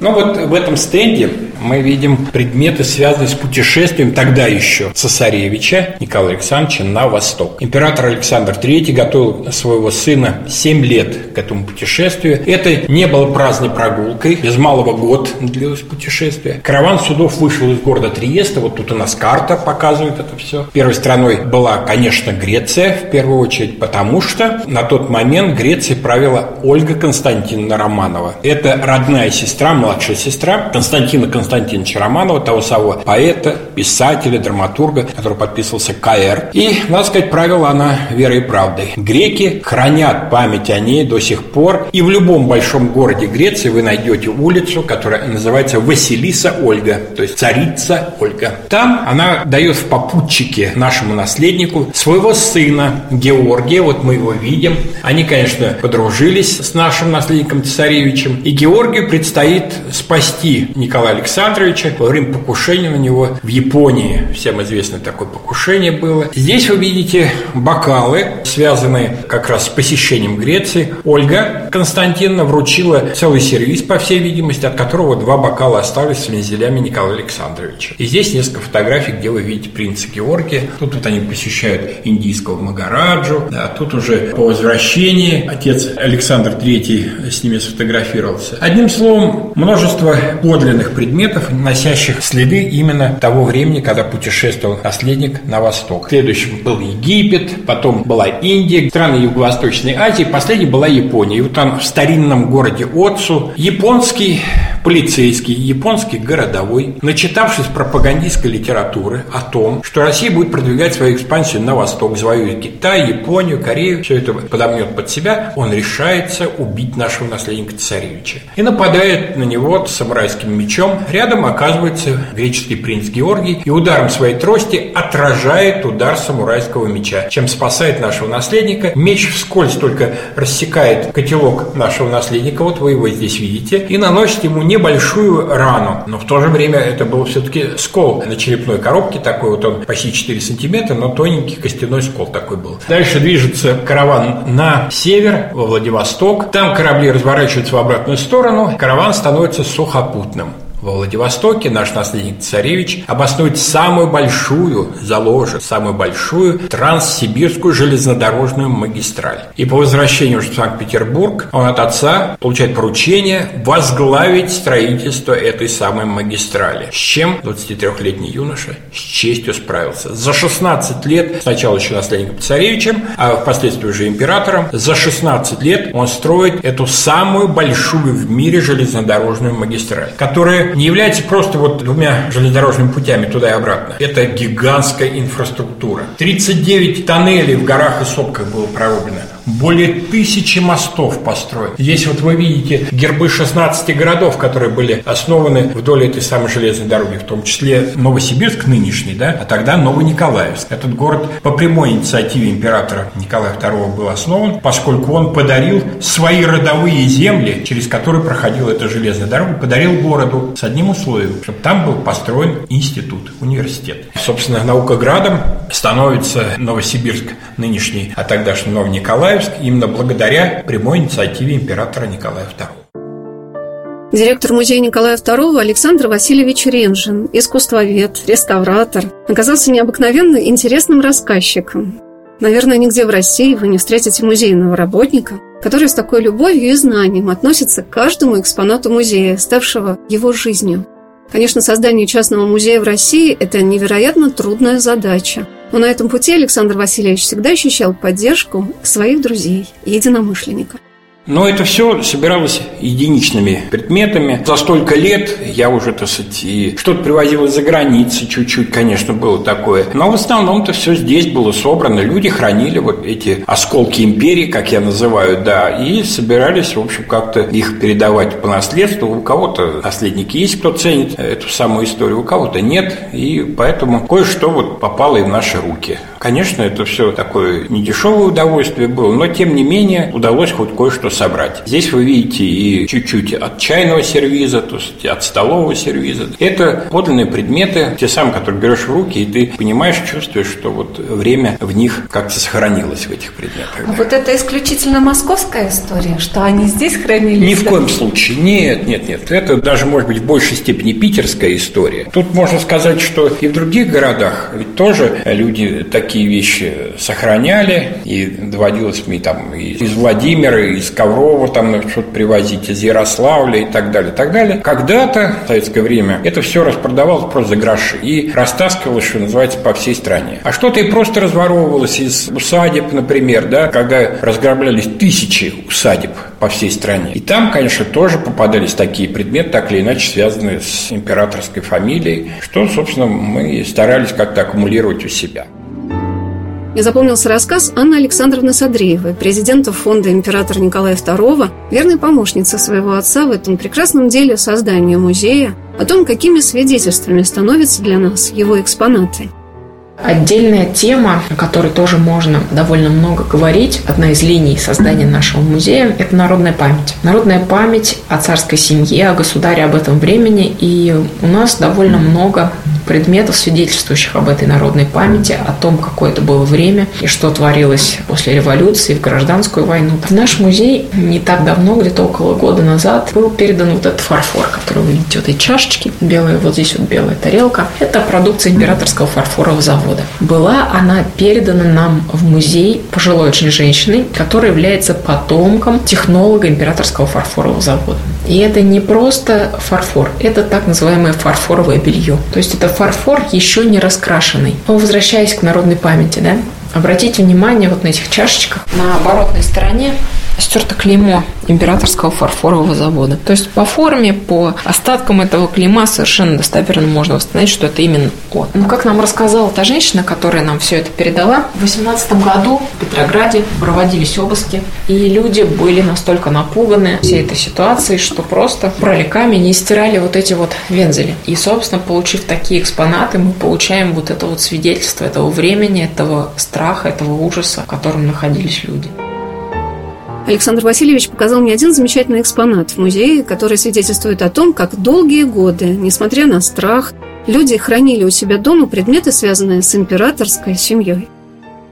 Ну вот в этом стенде мы видим предметы, связанные с путешествием тогда еще цесаревича Николая Александровича на восток. Император Александр III готовил своего сына 7 лет к этому путешествию. Это не было праздной прогулкой, без малого год длилось путешествие. Караван судов вышел из города Триеста, вот тут у нас карта показывает это все. Первой страной была, конечно, Греция, в первую очередь, потому что на тот момент Грецией правила Ольга Константиновна Романова. Это родная сестра, младшая сестра Константина Константиновна Константиновича Романова, того самого поэта, писателя, драматурга, который подписывался КР. И, надо сказать, правила она верой и правдой. Греки хранят память о ней до сих пор. И в любом большом городе Греции вы найдете улицу, которая называется Василиса Ольга, то есть царица Ольга. Там она дает в попутчике нашему наследнику своего сына Георгия, вот мы его видим. Они, конечно, подружились с нашим наследником царевичем, и Георгию предстоит спасти Николая Александровича Александровича во время покушения на него в Японии. Всем известно такое покушение было. Здесь вы видите бокалы, связанные как раз с посещением Греции. Ольга Константиновна вручила целый сервис, по всей видимости, от которого два бокала остались с вензелями Николая Александровича. И здесь несколько фотографий, где вы видите принца Георгия. Тут вот они посещают индийского Магараджу. А тут уже по возвращении отец Александр III с ними сфотографировался. Одним словом, множество подлинных предметов предметов, носящих следы именно того времени, когда путешествовал наследник на восток. Следующим был Египет, потом была Индия, страны Юго-Восточной Азии, последней была Япония. И вот там в старинном городе Отцу японский полицейский, японский городовой, начитавшись пропагандистской литературы о том, что Россия будет продвигать свою экспансию на восток, завоюет Китай, Японию, Корею, все это подомнет под себя, он решается убить нашего наследника царевича. И нападает на него самурайским мечом. Рядом оказывается греческий принц Георгий и ударом своей трости отражает удар самурайского меча, чем спасает нашего наследника. Меч вскользь только рассекает котелок нашего наследника, вот вы его здесь видите, и наносит ему небольшую рану. Но в то же время это был все-таки скол на черепной коробке, такой вот он почти 4 сантиметра, но тоненький костяной скол такой был. Дальше движется караван на север, во Владивосток. Там корабли разворачиваются в обратную сторону, караван становится сухопутным во Владивостоке наш наследник царевич обоснует самую большую, заложит самую большую транссибирскую железнодорожную магистраль. И по возвращению в Санкт-Петербург он от отца получает поручение возглавить строительство этой самой магистрали, с чем 23-летний юноша с честью справился. За 16 лет, сначала еще наследником царевичем, а впоследствии уже императором, за 16 лет он строит эту самую большую в мире железнодорожную магистраль, которая не является просто вот двумя железнодорожными путями туда и обратно. Это гигантская инфраструктура. 39 тоннелей в горах и сопках было прорублено более тысячи мостов построен. Здесь вот вы видите гербы 16 городов, которые были основаны вдоль этой самой железной дороги, в том числе Новосибирск нынешний, да, а тогда Новониколаевск. Этот город по прямой инициативе императора Николая II был основан, поскольку он подарил свои родовые земли, через которые проходила эта железная дорога, подарил городу с одним условием, чтобы там был построен институт, университет. Собственно, наукоградом становится Новосибирск нынешний, а тогдашний Новониколаевск, Николаевск именно благодаря прямой инициативе императора Николая II. Директор музея Николая II Александр Васильевич Ренжин, искусствовед, реставратор, оказался необыкновенно интересным рассказчиком. Наверное, нигде в России вы не встретите музейного работника, который с такой любовью и знанием относится к каждому экспонату музея, ставшего его жизнью. Конечно, создание частного музея в России – это невероятно трудная задача. Но на этом пути Александр Васильевич всегда ощущал поддержку своих друзей, единомышленников. Но это все собиралось единичными предметами. За столько лет я уже, так сказать, что-то привозил из-за границы, чуть-чуть, конечно, было такое. Но в основном-то все здесь было собрано. Люди хранили вот эти осколки империи, как я называю, да, и собирались, в общем, как-то их передавать по наследству. У кого-то наследники есть, кто ценит эту самую историю, у кого-то нет. И поэтому кое-что вот попало и в наши руки. Конечно, это все такое недешевое удовольствие было, но тем не менее удалось хоть кое-что собрать. Здесь вы видите и чуть-чуть от чайного сервиза, то есть от столового сервиза. Это подлинные предметы, те самые, которые берешь в руки, и ты понимаешь, чувствуешь, что вот время в них как-то сохранилось в этих предметах. А вот это исключительно московская история, что они здесь хранились? Ни в коем случае. Нет, нет, нет. Это даже, может быть, в большей степени питерская история. Тут можно сказать, что и в других городах ведь тоже люди такие вещи сохраняли, и доводилось мне там из Владимира, из Коврова там что-то привозить, из Ярославля и так далее, и так далее. Когда-то, в советское время, это все распродавалось просто за гроши и растаскивалось, что называется, по всей стране. А что-то и просто разворовывалось из усадеб, например, да, когда разграблялись тысячи усадеб по всей стране. И там, конечно, тоже попадались такие предметы, так или иначе связанные с императорской фамилией, что, собственно, мы старались как-то аккумулировать у себя. Мне запомнился рассказ Анны Александровны Садреевой, президента фонда императора Николая II, верной помощницы своего отца в этом прекрасном деле создания музея, о том, какими свидетельствами становятся для нас его экспонаты. Отдельная тема, о которой тоже можно довольно много говорить, одна из линий создания нашего музея – это народная память. Народная память о царской семье, о государе об этом времени. И у нас довольно много предметов, свидетельствующих об этой народной памяти, о том, какое это было время и что творилось после революции, в гражданскую войну. В наш музей не так давно, где-то около года назад, был передан вот этот фарфор, который вы видите в этой чашечке, белая, вот здесь вот белая тарелка. Это продукция императорского фарфорового завода. Была она передана нам в музей пожилой очень женщиной, которая является потомком технолога императорского фарфорового завода. И это не просто фарфор, это так называемое фарфоровое белье. То есть это фарфор еще не раскрашенный. Но возвращаясь к народной памяти, да, обратите внимание вот на этих чашечках. На оборотной стороне стерто клеймо императорского фарфорового завода. То есть по форме, по остаткам этого клейма совершенно достоверно можно восстановить, что это именно он. Ну, как нам рассказала та женщина, которая нам все это передала, в 18 году в Петрограде проводились обыски, и люди были настолько напуганы всей этой ситуацией, что просто брали камень и стирали вот эти вот вензели. И, собственно, получив такие экспонаты, мы получаем вот это вот свидетельство этого времени, этого страха, этого ужаса, в котором находились люди. Александр Васильевич показал мне один замечательный экспонат в музее, который свидетельствует о том, как долгие годы, несмотря на страх, люди хранили у себя дома предметы, связанные с императорской семьей.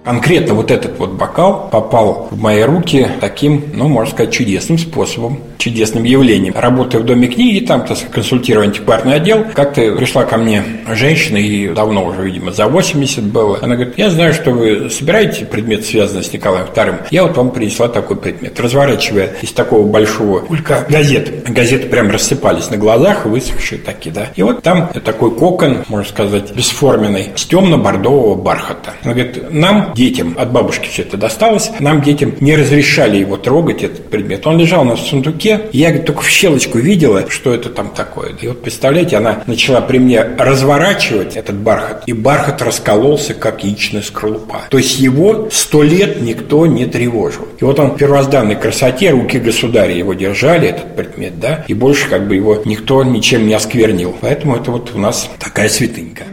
Конкретно вот этот вот бокал попал в мои руки таким, ну, можно сказать, чудесным способом, чудесным явлением. Работая в Доме книги, там, то консультирую антикварный отдел, как-то пришла ко мне женщина, и давно уже, видимо, за 80 было. Она говорит, я знаю, что вы собираете предмет, связанный с Николаем II. Я вот вам принесла такой предмет. Разворачивая из такого большого кулька газет. Газеты прям рассыпались на глазах, высохшие такие, да. И вот там такой кокон, можно сказать, бесформенный, с темно-бордового бархата. Она говорит, нам детям, от бабушки все это досталось, нам, детям, не разрешали его трогать, этот предмет. Он лежал у нас в сундуке, я говорит, только в щелочку видела, что это там такое. И вот, представляете, она начала при мне разворачивать этот бархат, и бархат раскололся, как яичная скорлупа. То есть его сто лет никто не тревожил. И вот он в первозданной красоте, руки государя его держали, этот предмет, да, и больше как бы его никто ничем не осквернил. Поэтому это вот у нас такая святынька.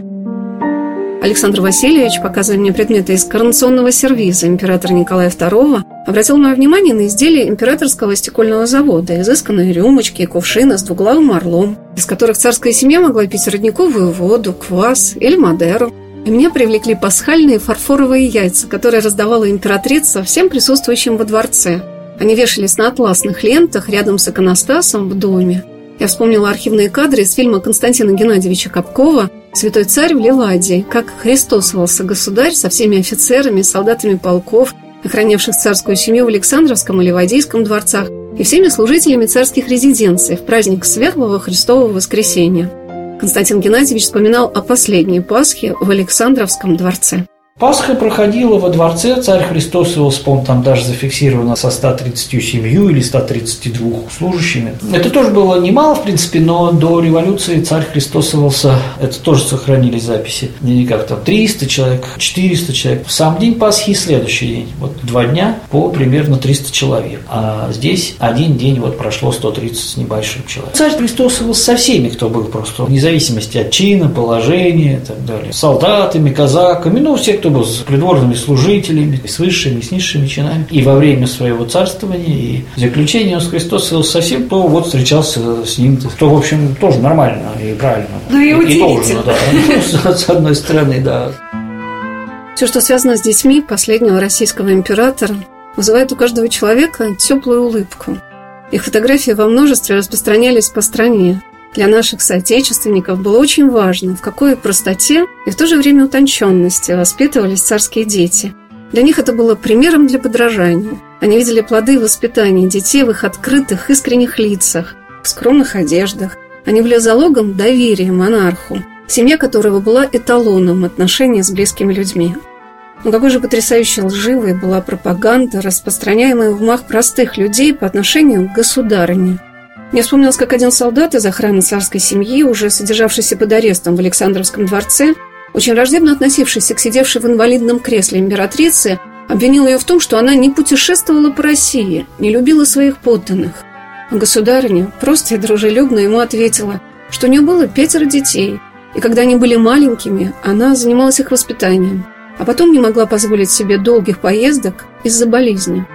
Александр Васильевич, показывая мне предметы из коронационного сервиза императора Николая II, обратил мое внимание на изделия императорского стекольного завода, изысканные рюмочки и кувшины с двуглавым орлом, из которых царская семья могла пить родниковую воду, квас или мадеру. И меня привлекли пасхальные фарфоровые яйца, которые раздавала императрица всем присутствующим во дворце. Они вешались на атласных лентах рядом с иконостасом в доме. Я вспомнила архивные кадры из фильма Константина Геннадьевича Капкова «Святой царь в Ливадии», как христосовался государь со всеми офицерами, солдатами полков, охранявших царскую семью в Александровском и Ливадийском дворцах, и всеми служителями царских резиденций в праздник Светлого Христового Воскресения. Константин Геннадьевич вспоминал о последней Пасхе в Александровском дворце. Пасха проходила во дворце, царь Христос его вспомнил, там даже зафиксировано со 137 или 132 служащими. Это тоже было немало, в принципе, но до революции царь Христосовался, это тоже сохранились записи, не как там 300 человек, 400 человек. В сам день Пасхи и следующий день, вот два дня по примерно 300 человек. А здесь один день вот прошло 130 с небольшим человек. Царь Христосовался со всеми, кто был просто, вне зависимости от чина, положения и так далее. Солдатами, казаками, ну, все, кто был с придворными служителями, с высшими, с низшими чинами. И во время своего царствования, и заключения он с Христосом совсем, кто вот встречался с ним, то, в общем, тоже нормально и правильно. Ну и, и удивительно. да. С одной стороны, да. Все, что связано с детьми последнего российского императора, вызывает у каждого человека теплую улыбку. Их фотографии во множестве распространялись по стране. Для наших соотечественников было очень важно, в какой простоте и в то же время утонченности воспитывались царские дети. Для них это было примером для подражания. Они видели плоды воспитания детей в их открытых, искренних лицах, в скромных одеждах. Они были залогом доверия монарху, семья которого была эталоном отношений с близкими людьми. Но какой же потрясающе лживой была пропаганда, распространяемая в умах простых людей по отношению к государыне – мне вспомнилось, как один солдат из охраны царской семьи, уже содержавшийся под арестом в Александровском дворце, очень враждебно относившийся к сидевшей в инвалидном кресле императрице, обвинил ее в том, что она не путешествовала по России, не любила своих подданных. А государыня просто и дружелюбно ему ответила, что у нее было пятеро детей, и когда они были маленькими, она занималась их воспитанием, а потом не могла позволить себе долгих поездок из-за болезни.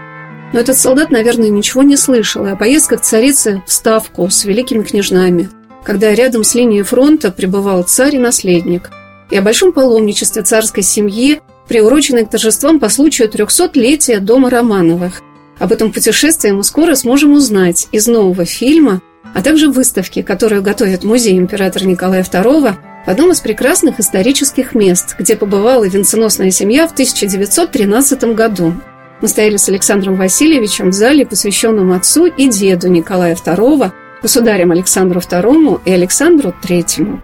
Но этот солдат, наверное, ничего не слышал о поездках царицы в Ставку с великими княжнами, когда рядом с линией фронта пребывал царь и наследник, и о большом паломничестве царской семьи, приуроченной к торжествам по случаю трехсотлетия дома Романовых. Об этом путешествии мы скоро сможем узнать из нового фильма, а также выставки, которую готовит музей императора Николая II в одном из прекрасных исторических мест, где побывала венценосная семья в 1913 году. Мы стояли с Александром Васильевичем в зале, посвященном отцу и деду Николая II, государям Александру II и Александру III.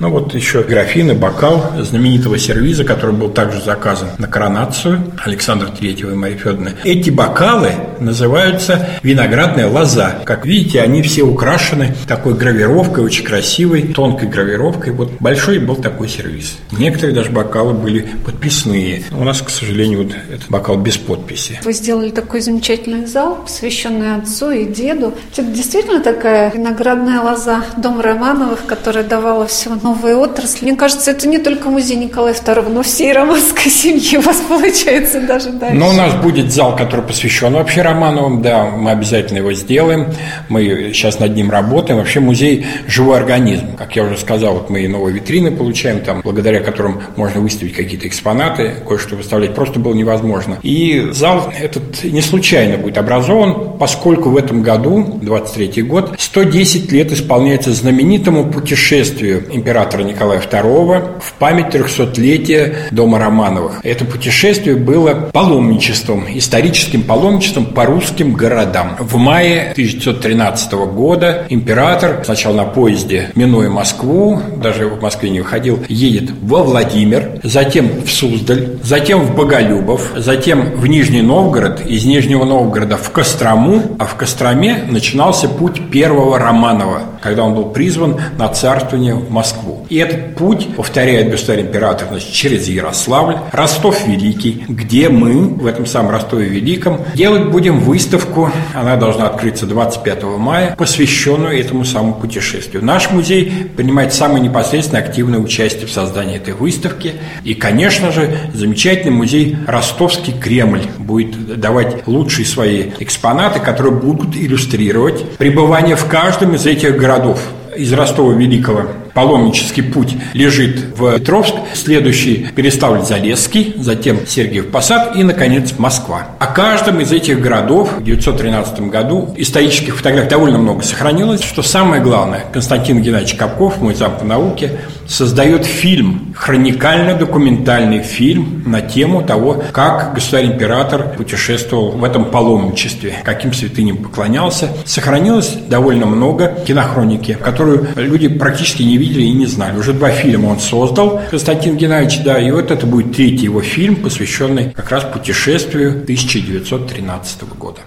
Ну вот еще графин и бокал знаменитого сервиза, который был также заказан на коронацию Александра Третьего и Марии Федоровны. Эти бокалы называются виноградная лоза. Как видите, они все украшены такой гравировкой, очень красивой, тонкой гравировкой. Вот большой был такой сервиз. Некоторые даже бокалы были подписные. У нас, к сожалению, вот этот бокал без подписи. Вы сделали такой замечательный зал, посвященный отцу и деду. Это действительно такая виноградная лоза дома Романовых, которая давала всего новые отрасли. Мне кажется, это не только музей Николая II, но всей романской семьи у вас получается даже дальше. Но у нас будет зал, который посвящен вообще Романовым, да, мы обязательно его сделаем. Мы сейчас над ним работаем. Вообще музей – живой организм. Как я уже сказал, вот мы и новые витрины получаем, там, благодаря которым можно выставить какие-то экспонаты, кое-что выставлять просто было невозможно. И зал этот не случайно будет образован, поскольку в этом году, 23 год, 110 лет исполняется знаменитому путешествию императора Николая II в память 300-летия дома Романовых. Это путешествие было паломничеством, историческим паломничеством по русским городам. В мае 1913 года император сначала на поезде, минуя Москву, даже в Москве не выходил, едет во Владимир, затем в Суздаль, затем в Боголюбов, затем в Нижний Новгород, из Нижнего Новгорода в Кострому, а в Костроме начинался путь первого Романова, когда он был призван на царствование в Москву. И этот путь, повторяет государь-император, значит, через Ярославль, Ростов Великий, где мы в этом самом Ростове Великом делать будем выставку, она должна открыться 25 мая, посвященную этому самому путешествию. Наш музей принимает самое непосредственное активное участие в создании этой выставки. И, конечно же, замечательный музей Ростовский Кремль будет давать лучшие свои экспонаты, которые будут иллюстрировать пребывание в каждом из этих городов из Ростова Великого паломнический путь лежит в Петровск, следующий Переставль-Залесский, затем Сергиев Посад и, наконец, Москва. О каждом из этих городов в 1913 году исторических фотографий довольно много сохранилось. Что самое главное, Константин Геннадьевич Капков, мой зам по науке, создает фильм, хроникально-документальный фильм на тему того, как государь-император путешествовал в этом паломничестве, каким святыням поклонялся. Сохранилось довольно много кинохроники, которую люди практически не видели и не знали. Уже два фильма он создал, Константин Геннадьевич, да, и вот это будет третий его фильм, посвященный как раз путешествию 1913 года.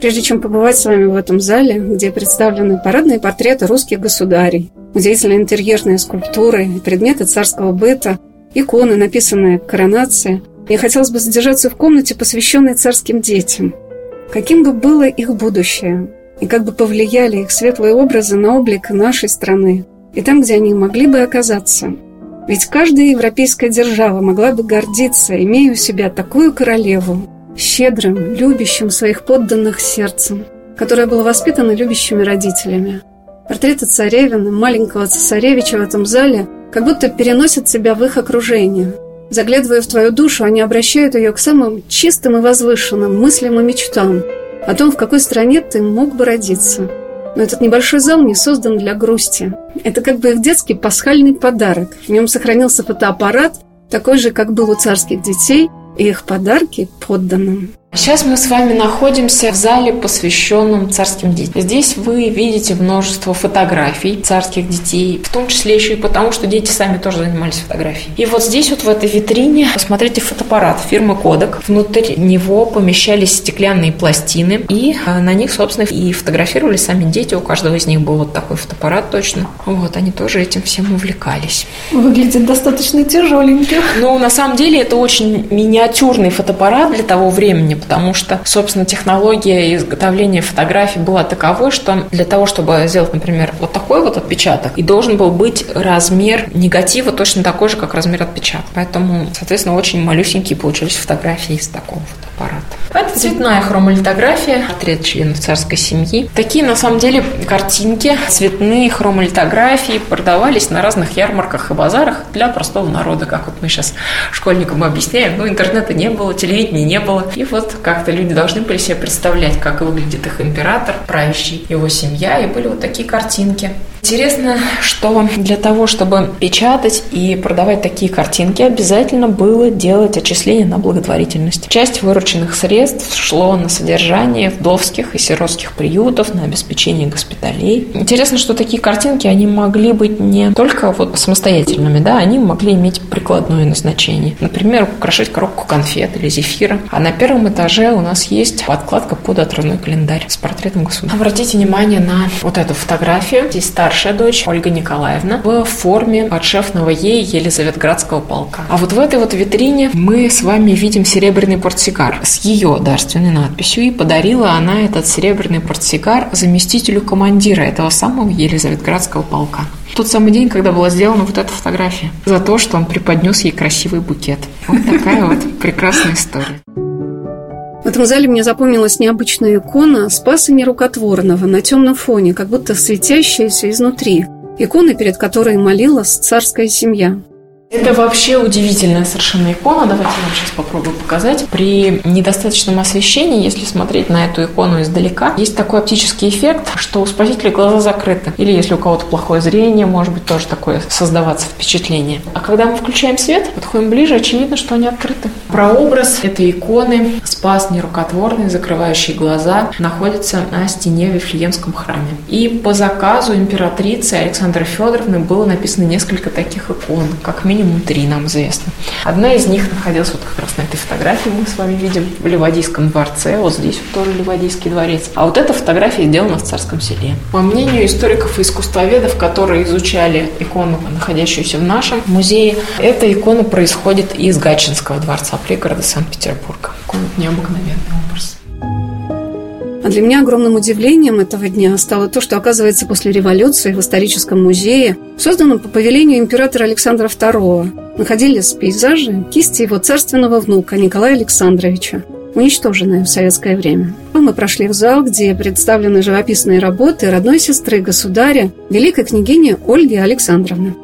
Прежде чем побывать с вами в этом зале, где представлены парадные портреты русских государей, удивительные интерьерные скульптуры, предметы царского быта, иконы, написанные коронации, мне хотелось бы задержаться в комнате, посвященной царским детям. Каким бы было их будущее, и как бы повлияли их светлые образы на облик нашей страны и там, где они могли бы оказаться. Ведь каждая европейская держава могла бы гордиться, имея у себя такую королеву, щедрым, любящим своих подданных сердцем, которая была воспитана любящими родителями. Портреты царевны, маленького цесаревича в этом зале как будто переносят себя в их окружение. Заглядывая в твою душу, они обращают ее к самым чистым и возвышенным мыслям и мечтам о том, в какой стране ты мог бы родиться. Но этот небольшой зал не создан для грусти. Это как бы их детский пасхальный подарок. В нем сохранился фотоаппарат, такой же, как был у царских детей, и их подарки подданным. Сейчас мы с вами находимся в зале, посвященном царским детям. Здесь вы видите множество фотографий царских детей, в том числе еще и потому, что дети сами тоже занимались фотографией. И вот здесь вот в этой витрине, посмотрите, фотоаппарат фирмы Кодек. Внутри него помещались стеклянные пластины, и а, на них, собственно, и фотографировали сами дети. У каждого из них был вот такой фотоаппарат точно. Вот, они тоже этим всем увлекались. Выглядит достаточно тяжеленьким. Ну, на самом деле, это очень миниатюрный фотоаппарат для того времени, потому что, собственно, технология изготовления фотографий была таковой, что для того, чтобы сделать, например, вот такой вот отпечаток, и должен был быть размер негатива точно такой же, как размер отпечатка. Поэтому, соответственно, очень малюсенькие получились фотографии из такого фотоаппарата. Это цветная хромолитография, портрет членов царской семьи. Такие, на самом деле, картинки, цветные хромолитографии продавались на разных ярмарках и базарах для простого народа, как вот мы сейчас школьникам объясняем. Ну, интернета не было, телевидения не было. И вот как-то люди должны были себе представлять, как выглядит их император, правящий его семья, и были вот такие картинки. Интересно, что для того, чтобы печатать и продавать такие картинки, обязательно было делать отчисления на благотворительность. Часть вырученных средств шло на содержание вдовских и сиротских приютов, на обеспечение госпиталей. Интересно, что такие картинки, они могли быть не только вот самостоятельными, да, они могли иметь прикладное назначение. Например, украшать коробку конфет или зефира. А на первом этаже у нас есть подкладка под отрывной календарь с портретом государя. Обратите внимание на вот эту фотографию. Здесь старший старшая дочь Ольга Николаевна в форме подшефного ей Елизаветградского полка. А вот в этой вот витрине мы с вами видим серебряный портсигар с ее дарственной надписью. И подарила она этот серебряный портсигар заместителю командира этого самого Елизаветградского полка тот самый день, когда была сделана вот эта фотография, за то, что он преподнес ей красивый букет. Вот такая вот прекрасная история. В этом зале мне запомнилась необычная икона Спаса Нерукотворного на темном фоне, как будто светящаяся изнутри. Икона, перед которой молилась царская семья. Это вообще удивительная совершенно икона. Давайте я вам сейчас попробую показать. При недостаточном освещении, если смотреть на эту икону издалека, есть такой оптический эффект, что у спасителя глаза закрыты. Или если у кого-то плохое зрение, может быть тоже такое создаваться впечатление. А когда мы включаем свет, подходим ближе, очевидно, что они открыты. Прообраз этой иконы, спас нерукотворный, закрывающий глаза, находится на стене в Вифлеемском храме. И по заказу императрицы Александры Федоровны было написано несколько таких икон, как минимум минимум три нам известно. Одна из них находилась вот как раз на этой фотографии, мы с вами видим, в Ливадийском дворце, вот здесь вот тоже Ливадийский дворец. А вот эта фотография сделана в Царском селе. По мнению историков и искусствоведов, которые изучали икону, находящуюся в нашем музее, эта икона происходит из Гатчинского дворца пригорода Санкт-Петербурга. Необыкновенный образ. А для меня огромным удивлением этого дня стало то, что, оказывается, после революции в историческом музее, созданном по повелению императора Александра II, находились пейзажи кисти его царственного внука Николая Александровича, уничтоженные в советское время. Мы прошли в зал, где представлены живописные работы родной сестры государя, великой княгини Ольги Александровны.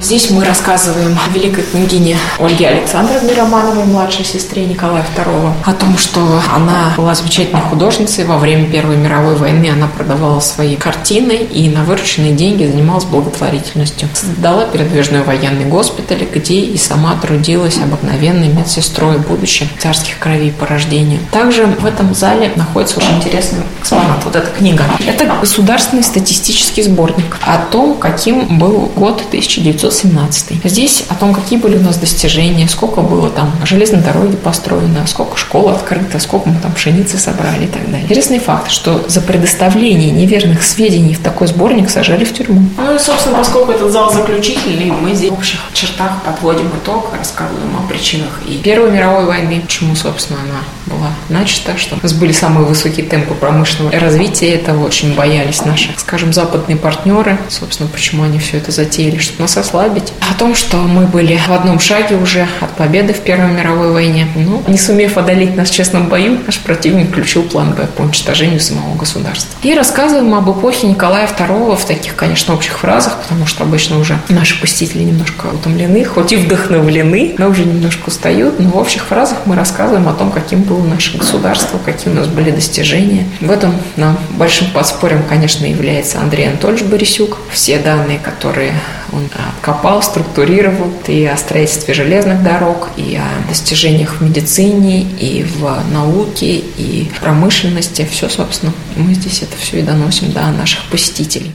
Здесь мы рассказываем о великой княгине Ольге Александровне Романовой, младшей сестре Николая II, о том, что она была замечательной художницей. Во время Первой мировой войны она продавала свои картины и на вырученные деньги занималась благотворительностью. Создала передвижной военный госпиталь, где и сама трудилась обыкновенной медсестрой, будущим царских кровей по рождению. Также в этом зале находится очень интересный экспонат. Вот эта книга. Это государственный статистический сборник о том, каким был год 1900 1917. Здесь о том, какие были у нас достижения, сколько было там железной дороги построено, сколько школ открыто, сколько мы там пшеницы собрали и так далее. Интересный факт, что за предоставление неверных сведений в такой сборник сажали в тюрьму. Ну и, собственно, поскольку этот зал заключительный, мы здесь в общих чертах подводим итог, рассказываем о причинах и Первой мировой войны, почему, собственно, она была начата, что у нас были самые высокие темпы промышленного развития, этого очень боялись наши, скажем, западные партнеры, собственно, почему они все это затеяли, чтобы нас ослабить. О том, что мы были в одном шаге уже от победы в Первой мировой войне. Но не сумев одолеть нас в честном бою, наш противник включил план Б по уничтожению самого государства. И рассказываем об эпохе Николая II в таких, конечно, общих фразах, потому что обычно уже наши посетители немножко утомлены, хоть и вдохновлены, но уже немножко устают. Но в общих фразах мы рассказываем о том, каким было наше государство, какие у нас были достижения. В этом нам большим подспорьем, конечно, является Андрей Анатольевич Борисюк. Все данные, которые он копал, структурировал и о строительстве железных дорог, и о достижениях в медицине, и в науке, и в промышленности. Все, собственно, мы здесь это все и доносим до наших посетителей.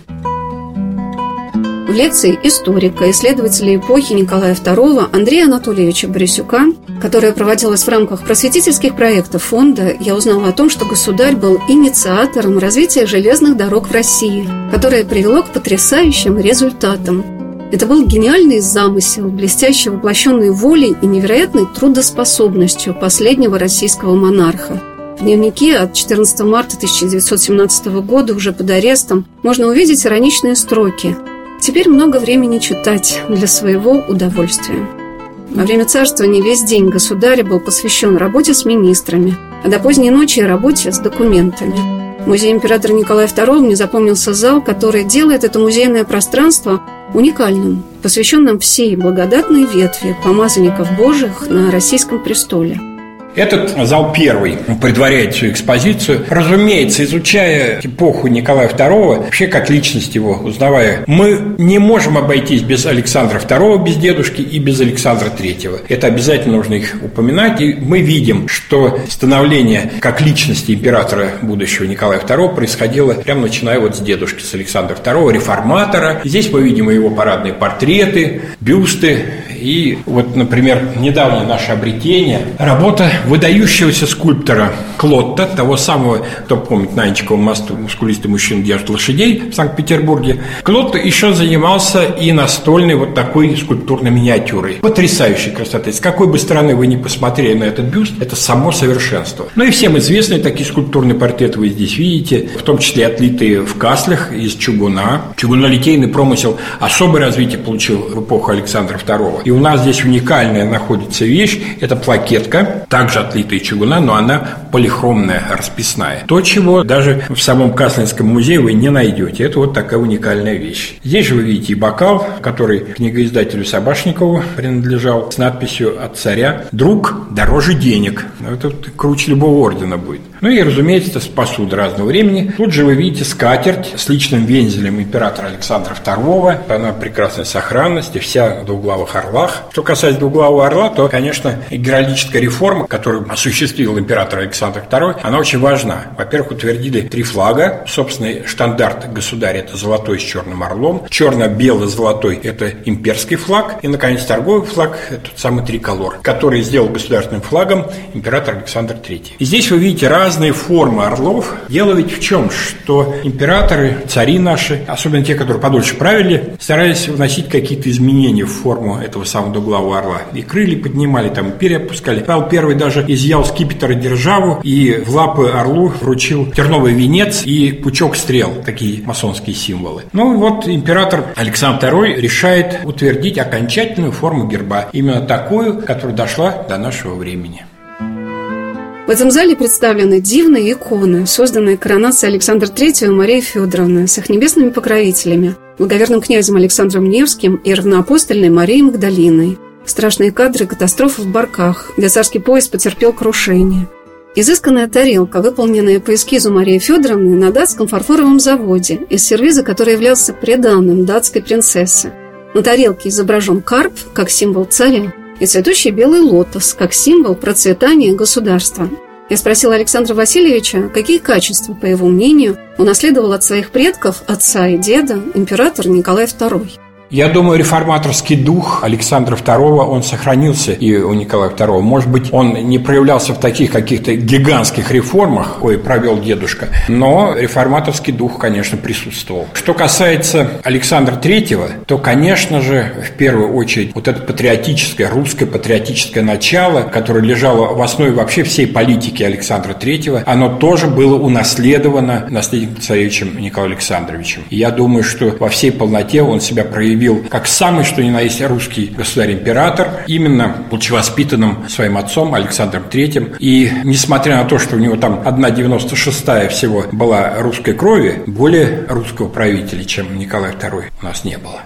В лекции историка, исследователя эпохи Николая II Андрея Анатольевича Борисюка, которая проводилась в рамках просветительских проектов фонда, я узнала о том, что государь был инициатором развития железных дорог в России, которое привело к потрясающим результатам. Это был гениальный замысел, блестяще воплощенный волей и невероятной трудоспособностью последнего российского монарха. В дневнике от 14 марта 1917 года, уже под арестом, можно увидеть ироничные строки «Теперь много времени читать для своего удовольствия». Во время царствования весь день государя был посвящен работе с министрами, а до поздней ночи работе с документами. В музее императора Николая II мне запомнился зал, который делает это музейное пространство уникальным, посвященным всей благодатной ветви помазанников Божьих на российском престоле. Этот зал первый предваряет всю экспозицию. Разумеется, изучая эпоху Николая II, вообще как личность его узнавая, мы не можем обойтись без Александра II, без дедушки и без Александра III. Это обязательно нужно их упоминать. И мы видим, что становление как личности императора будущего Николая II происходило прямо начиная вот с дедушки, с Александра II, реформатора. Здесь мы видим его парадные портреты, бюсты. И вот, например, недавнее наше обретение – работа выдающегося скульптора Клотта, того самого, кто помнит на Анчиковом мосту, мускулистый мужчина держит лошадей в Санкт-Петербурге. Клотт еще занимался и настольной вот такой скульптурной миниатюрой. Потрясающей красоты. С какой бы стороны вы ни посмотрели на этот бюст, это само совершенство. Ну и всем известные такие скульптурные портреты вы здесь видите, в том числе отлитые в каслях из чугуна. Чугунолитейный промысел особое развитие получил в эпоху Александра II. И у нас здесь уникальная находится вещь – это плакетка, также отлитая чугуна, но она полихромная, расписная. То, чего даже в самом Каслинском музее вы не найдете. Это вот такая уникальная вещь. Здесь же вы видите и бокал, который книгоиздателю Собашникову принадлежал, с надписью «От царя. Друг дороже денег». Это круче любого ордена будет. Ну и, разумеется, это посуда разного времени. Тут же вы видите скатерть с личным вензелем императора Александра II. Она прекрасной сохранности, вся в двуглавых орлах. Что касается двуглавого орла, то, конечно, геральдическая реформа, которую осуществил император Александр II, она очень важна. Во-первых, утвердили три флага. Собственный штандарт государя – это золотой с черным орлом. Черно-бело-золотой – это имперский флаг. И, наконец, торговый флаг – тот самый триколор, который сделал государственным флагом император Александр III. И здесь вы видите раз разные формы орлов. Дело ведь в чем, что императоры, цари наши, особенно те, которые подольше правили, старались вносить какие-то изменения в форму этого самого двуглавого орла. И крылья поднимали, там, перья опускали. Павел I даже изъял скипетр и державу и в лапы орлу вручил терновый венец и пучок стрел, такие масонские символы. Ну вот император Александр II решает утвердить окончательную форму герба, именно такую, которая дошла до нашего времени. В этом зале представлены дивные иконы, созданные коронацией Александра III и Марии Федоровны с их небесными покровителями, благоверным князем Александром Невским и равноапостольной Марией Магдалиной. Страшные кадры катастрофы в Барках, где царский поезд потерпел крушение. Изысканная тарелка, выполненная по эскизу Марии Федоровны на датском фарфоровом заводе, из сервиза, который являлся преданным датской принцессы. На тарелке изображен карп, как символ царя, и цветущий белый лотос, как символ процветания государства. Я спросила Александра Васильевича, какие качества, по его мнению, унаследовал от своих предков, отца и деда, император Николай II. Я думаю, реформаторский дух Александра II, он сохранился и у Николая II. Может быть, он не проявлялся в таких каких-то гигантских реформах, кое провел дедушка, но реформаторский дух, конечно, присутствовал. Что касается Александра III, то, конечно же, в первую очередь, вот это патриотическое, русское патриотическое начало, которое лежало в основе вообще всей политики Александра III, оно тоже было унаследовано наследником царевичем Николаем Александровичем. Я думаю, что во всей полноте он себя проявил проявил как самый, что ни на есть, русский государь-император, именно будучи воспитанным своим отцом Александром III. И несмотря на то, что у него там 1,96 всего была русской крови, более русского правителя, чем Николай II, у нас не было.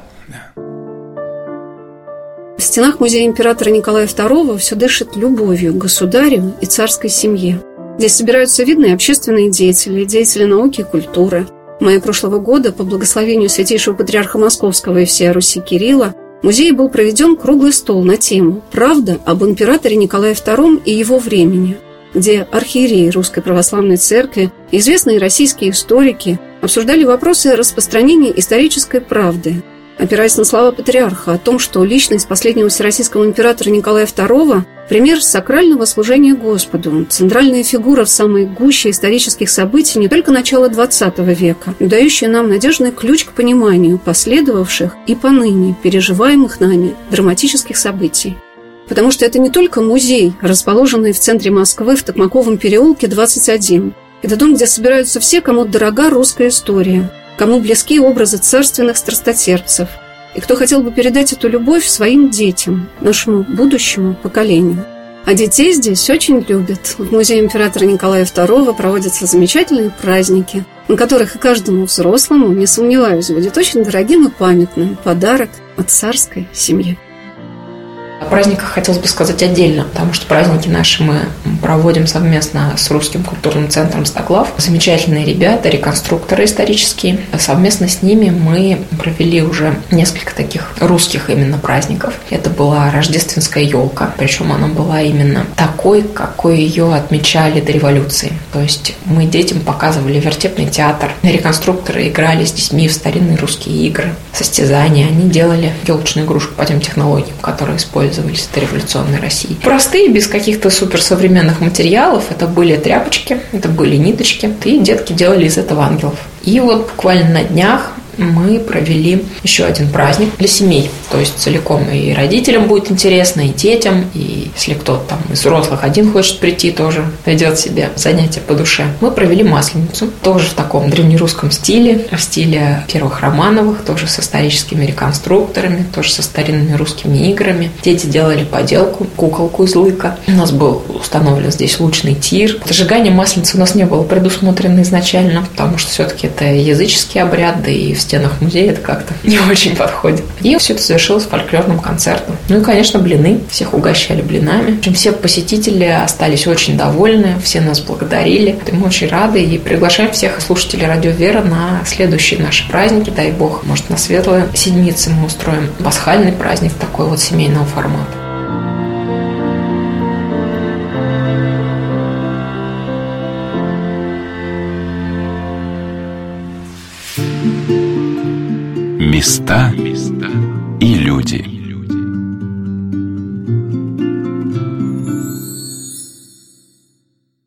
В стенах музея императора Николая II все дышит любовью к государю и царской семье. Здесь собираются видные общественные деятели, деятели науки и культуры – в мае прошлого года по благословению святейшего патриарха Московского и всей Руси Кирилла музее был проведен круглый стол на тему «Правда об императоре Николае II и его времени», где архиереи Русской Православной Церкви и известные российские историки обсуждали вопросы распространения исторической правды – опираясь на слова патриарха о том, что личность последнего всероссийского императора Николая II – пример сакрального служения Господу, центральная фигура в самой гуще исторических событий не только начала XX века, но дающая нам надежный ключ к пониманию последовавших и поныне переживаемых нами драматических событий. Потому что это не только музей, расположенный в центре Москвы в Токмаковом переулке 21. Это дом, где собираются все, кому дорога русская история – кому близки образы царственных страстотерпцев, и кто хотел бы передать эту любовь своим детям, нашему будущему поколению. А детей здесь очень любят. В музее императора Николая II проводятся замечательные праздники, на которых и каждому взрослому, не сомневаюсь, будет очень дорогим и памятным подарок от царской семьи. Праздниках хотелось бы сказать отдельно, потому что праздники наши мы проводим совместно с Русским культурным центром «Стоглав». Замечательные ребята, реконструкторы исторические. Совместно с ними мы провели уже несколько таких русских именно праздников. Это была рождественская елка, причем она была именно такой, какой ее отмечали до революции. То есть мы детям показывали вертепный театр, реконструкторы играли с детьми в старинные русские игры, состязания. Они делали елочную игрушку по тем технологиям, которые использовались в революционной России. Простые, без каких-то суперсовременных материалов. Это были тряпочки, это были ниточки. И детки делали из этого ангелов. И вот буквально на днях мы провели еще один праздник для семей. То есть целиком и родителям будет интересно, и детям, и если кто-то там из взрослых один хочет прийти, тоже найдет себе занятие по душе. Мы провели масленицу, тоже в таком древнерусском стиле, в стиле первых Романовых, тоже с историческими реконструкторами, тоже со старинными русскими играми. Дети делали поделку, куколку из лыка. У нас был установлен здесь лучный тир. Зажигание масленицы у нас не было предусмотрено изначально, потому что все-таки это языческий обряд, да и в стенах музея это как-то не очень подходит. И все это завершилось фольклорным концертом. Ну и, конечно, блины. Всех угощали блинами. В общем, все посетители остались очень довольны, все нас благодарили. И мы очень рады и приглашаем всех слушателей Радио Вера на следующие наши праздники. Дай бог, может, на светлые седмицы мы устроим пасхальный праздник такой вот семейного формата. Места и люди.